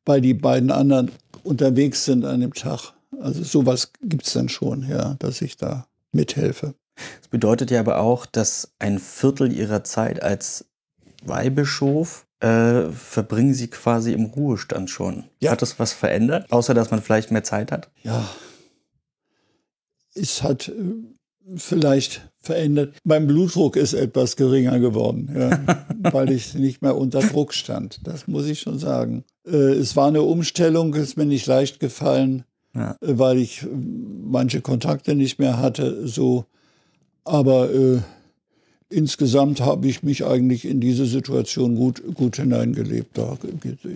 weil die beiden anderen unterwegs sind an dem Tag. Also sowas gibt es dann schon, ja, dass ich da mithelfe. Das bedeutet ja aber auch, dass ein Viertel ihrer Zeit als Weihbischof äh, verbringen sie quasi im Ruhestand schon. Ja. Hat das was verändert, außer dass man vielleicht mehr Zeit hat? Ja. Es hat äh, vielleicht verändert. Mein Blutdruck ist etwas geringer geworden, ja, <laughs> weil ich nicht mehr unter Druck stand. Das muss ich schon sagen. Äh, es war eine Umstellung, ist mir nicht leicht gefallen, ja. äh, weil ich äh, manche Kontakte nicht mehr hatte. So, aber äh, insgesamt habe ich mich eigentlich in diese Situation gut, gut hineingelebt. Da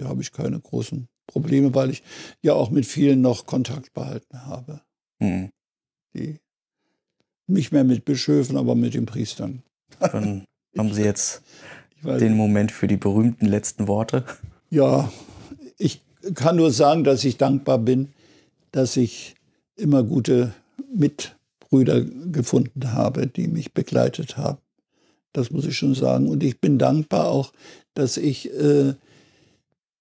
habe ich keine großen Probleme, weil ich ja auch mit vielen noch Kontakt behalten habe. Mhm. Die nicht mehr mit Bischöfen, aber mit den Priestern. Dann haben Sie jetzt <laughs> den Moment für die berühmten letzten Worte. ja, ich kann nur sagen, dass ich dankbar bin, dass ich immer gute Mitbrüder gefunden habe, die mich begleitet haben. Das muss ich schon sagen. Und ich bin dankbar auch, dass ich äh,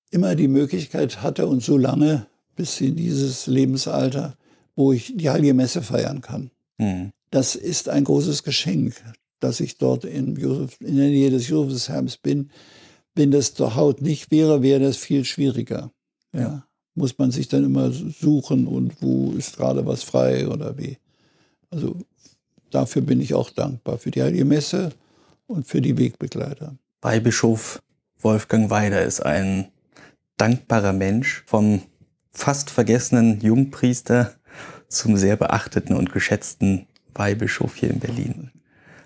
immer die Möglichkeit hatte und so lange bis in dieses Lebensalter, wo ich die Heilige Messe feiern kann. Mhm. Das ist ein großes Geschenk, dass ich dort in, Josef, in der Nähe des Josefsheims bin. Wenn das zur Haut nicht wäre, wäre das viel schwieriger. Ja. Ja. Muss man sich dann immer suchen und wo ist gerade was frei oder wie. Also dafür bin ich auch dankbar, für die Heilige Messe und für die Wegbegleiter. Weihbischof Wolfgang Weider ist ein dankbarer Mensch, vom fast vergessenen Jungpriester zum sehr beachteten und geschätzten Weihbischof hier in Berlin.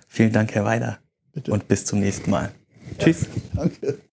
Vielen Dank, Herr Weider, Bitte. und bis zum nächsten Mal. Tschüss. Danke.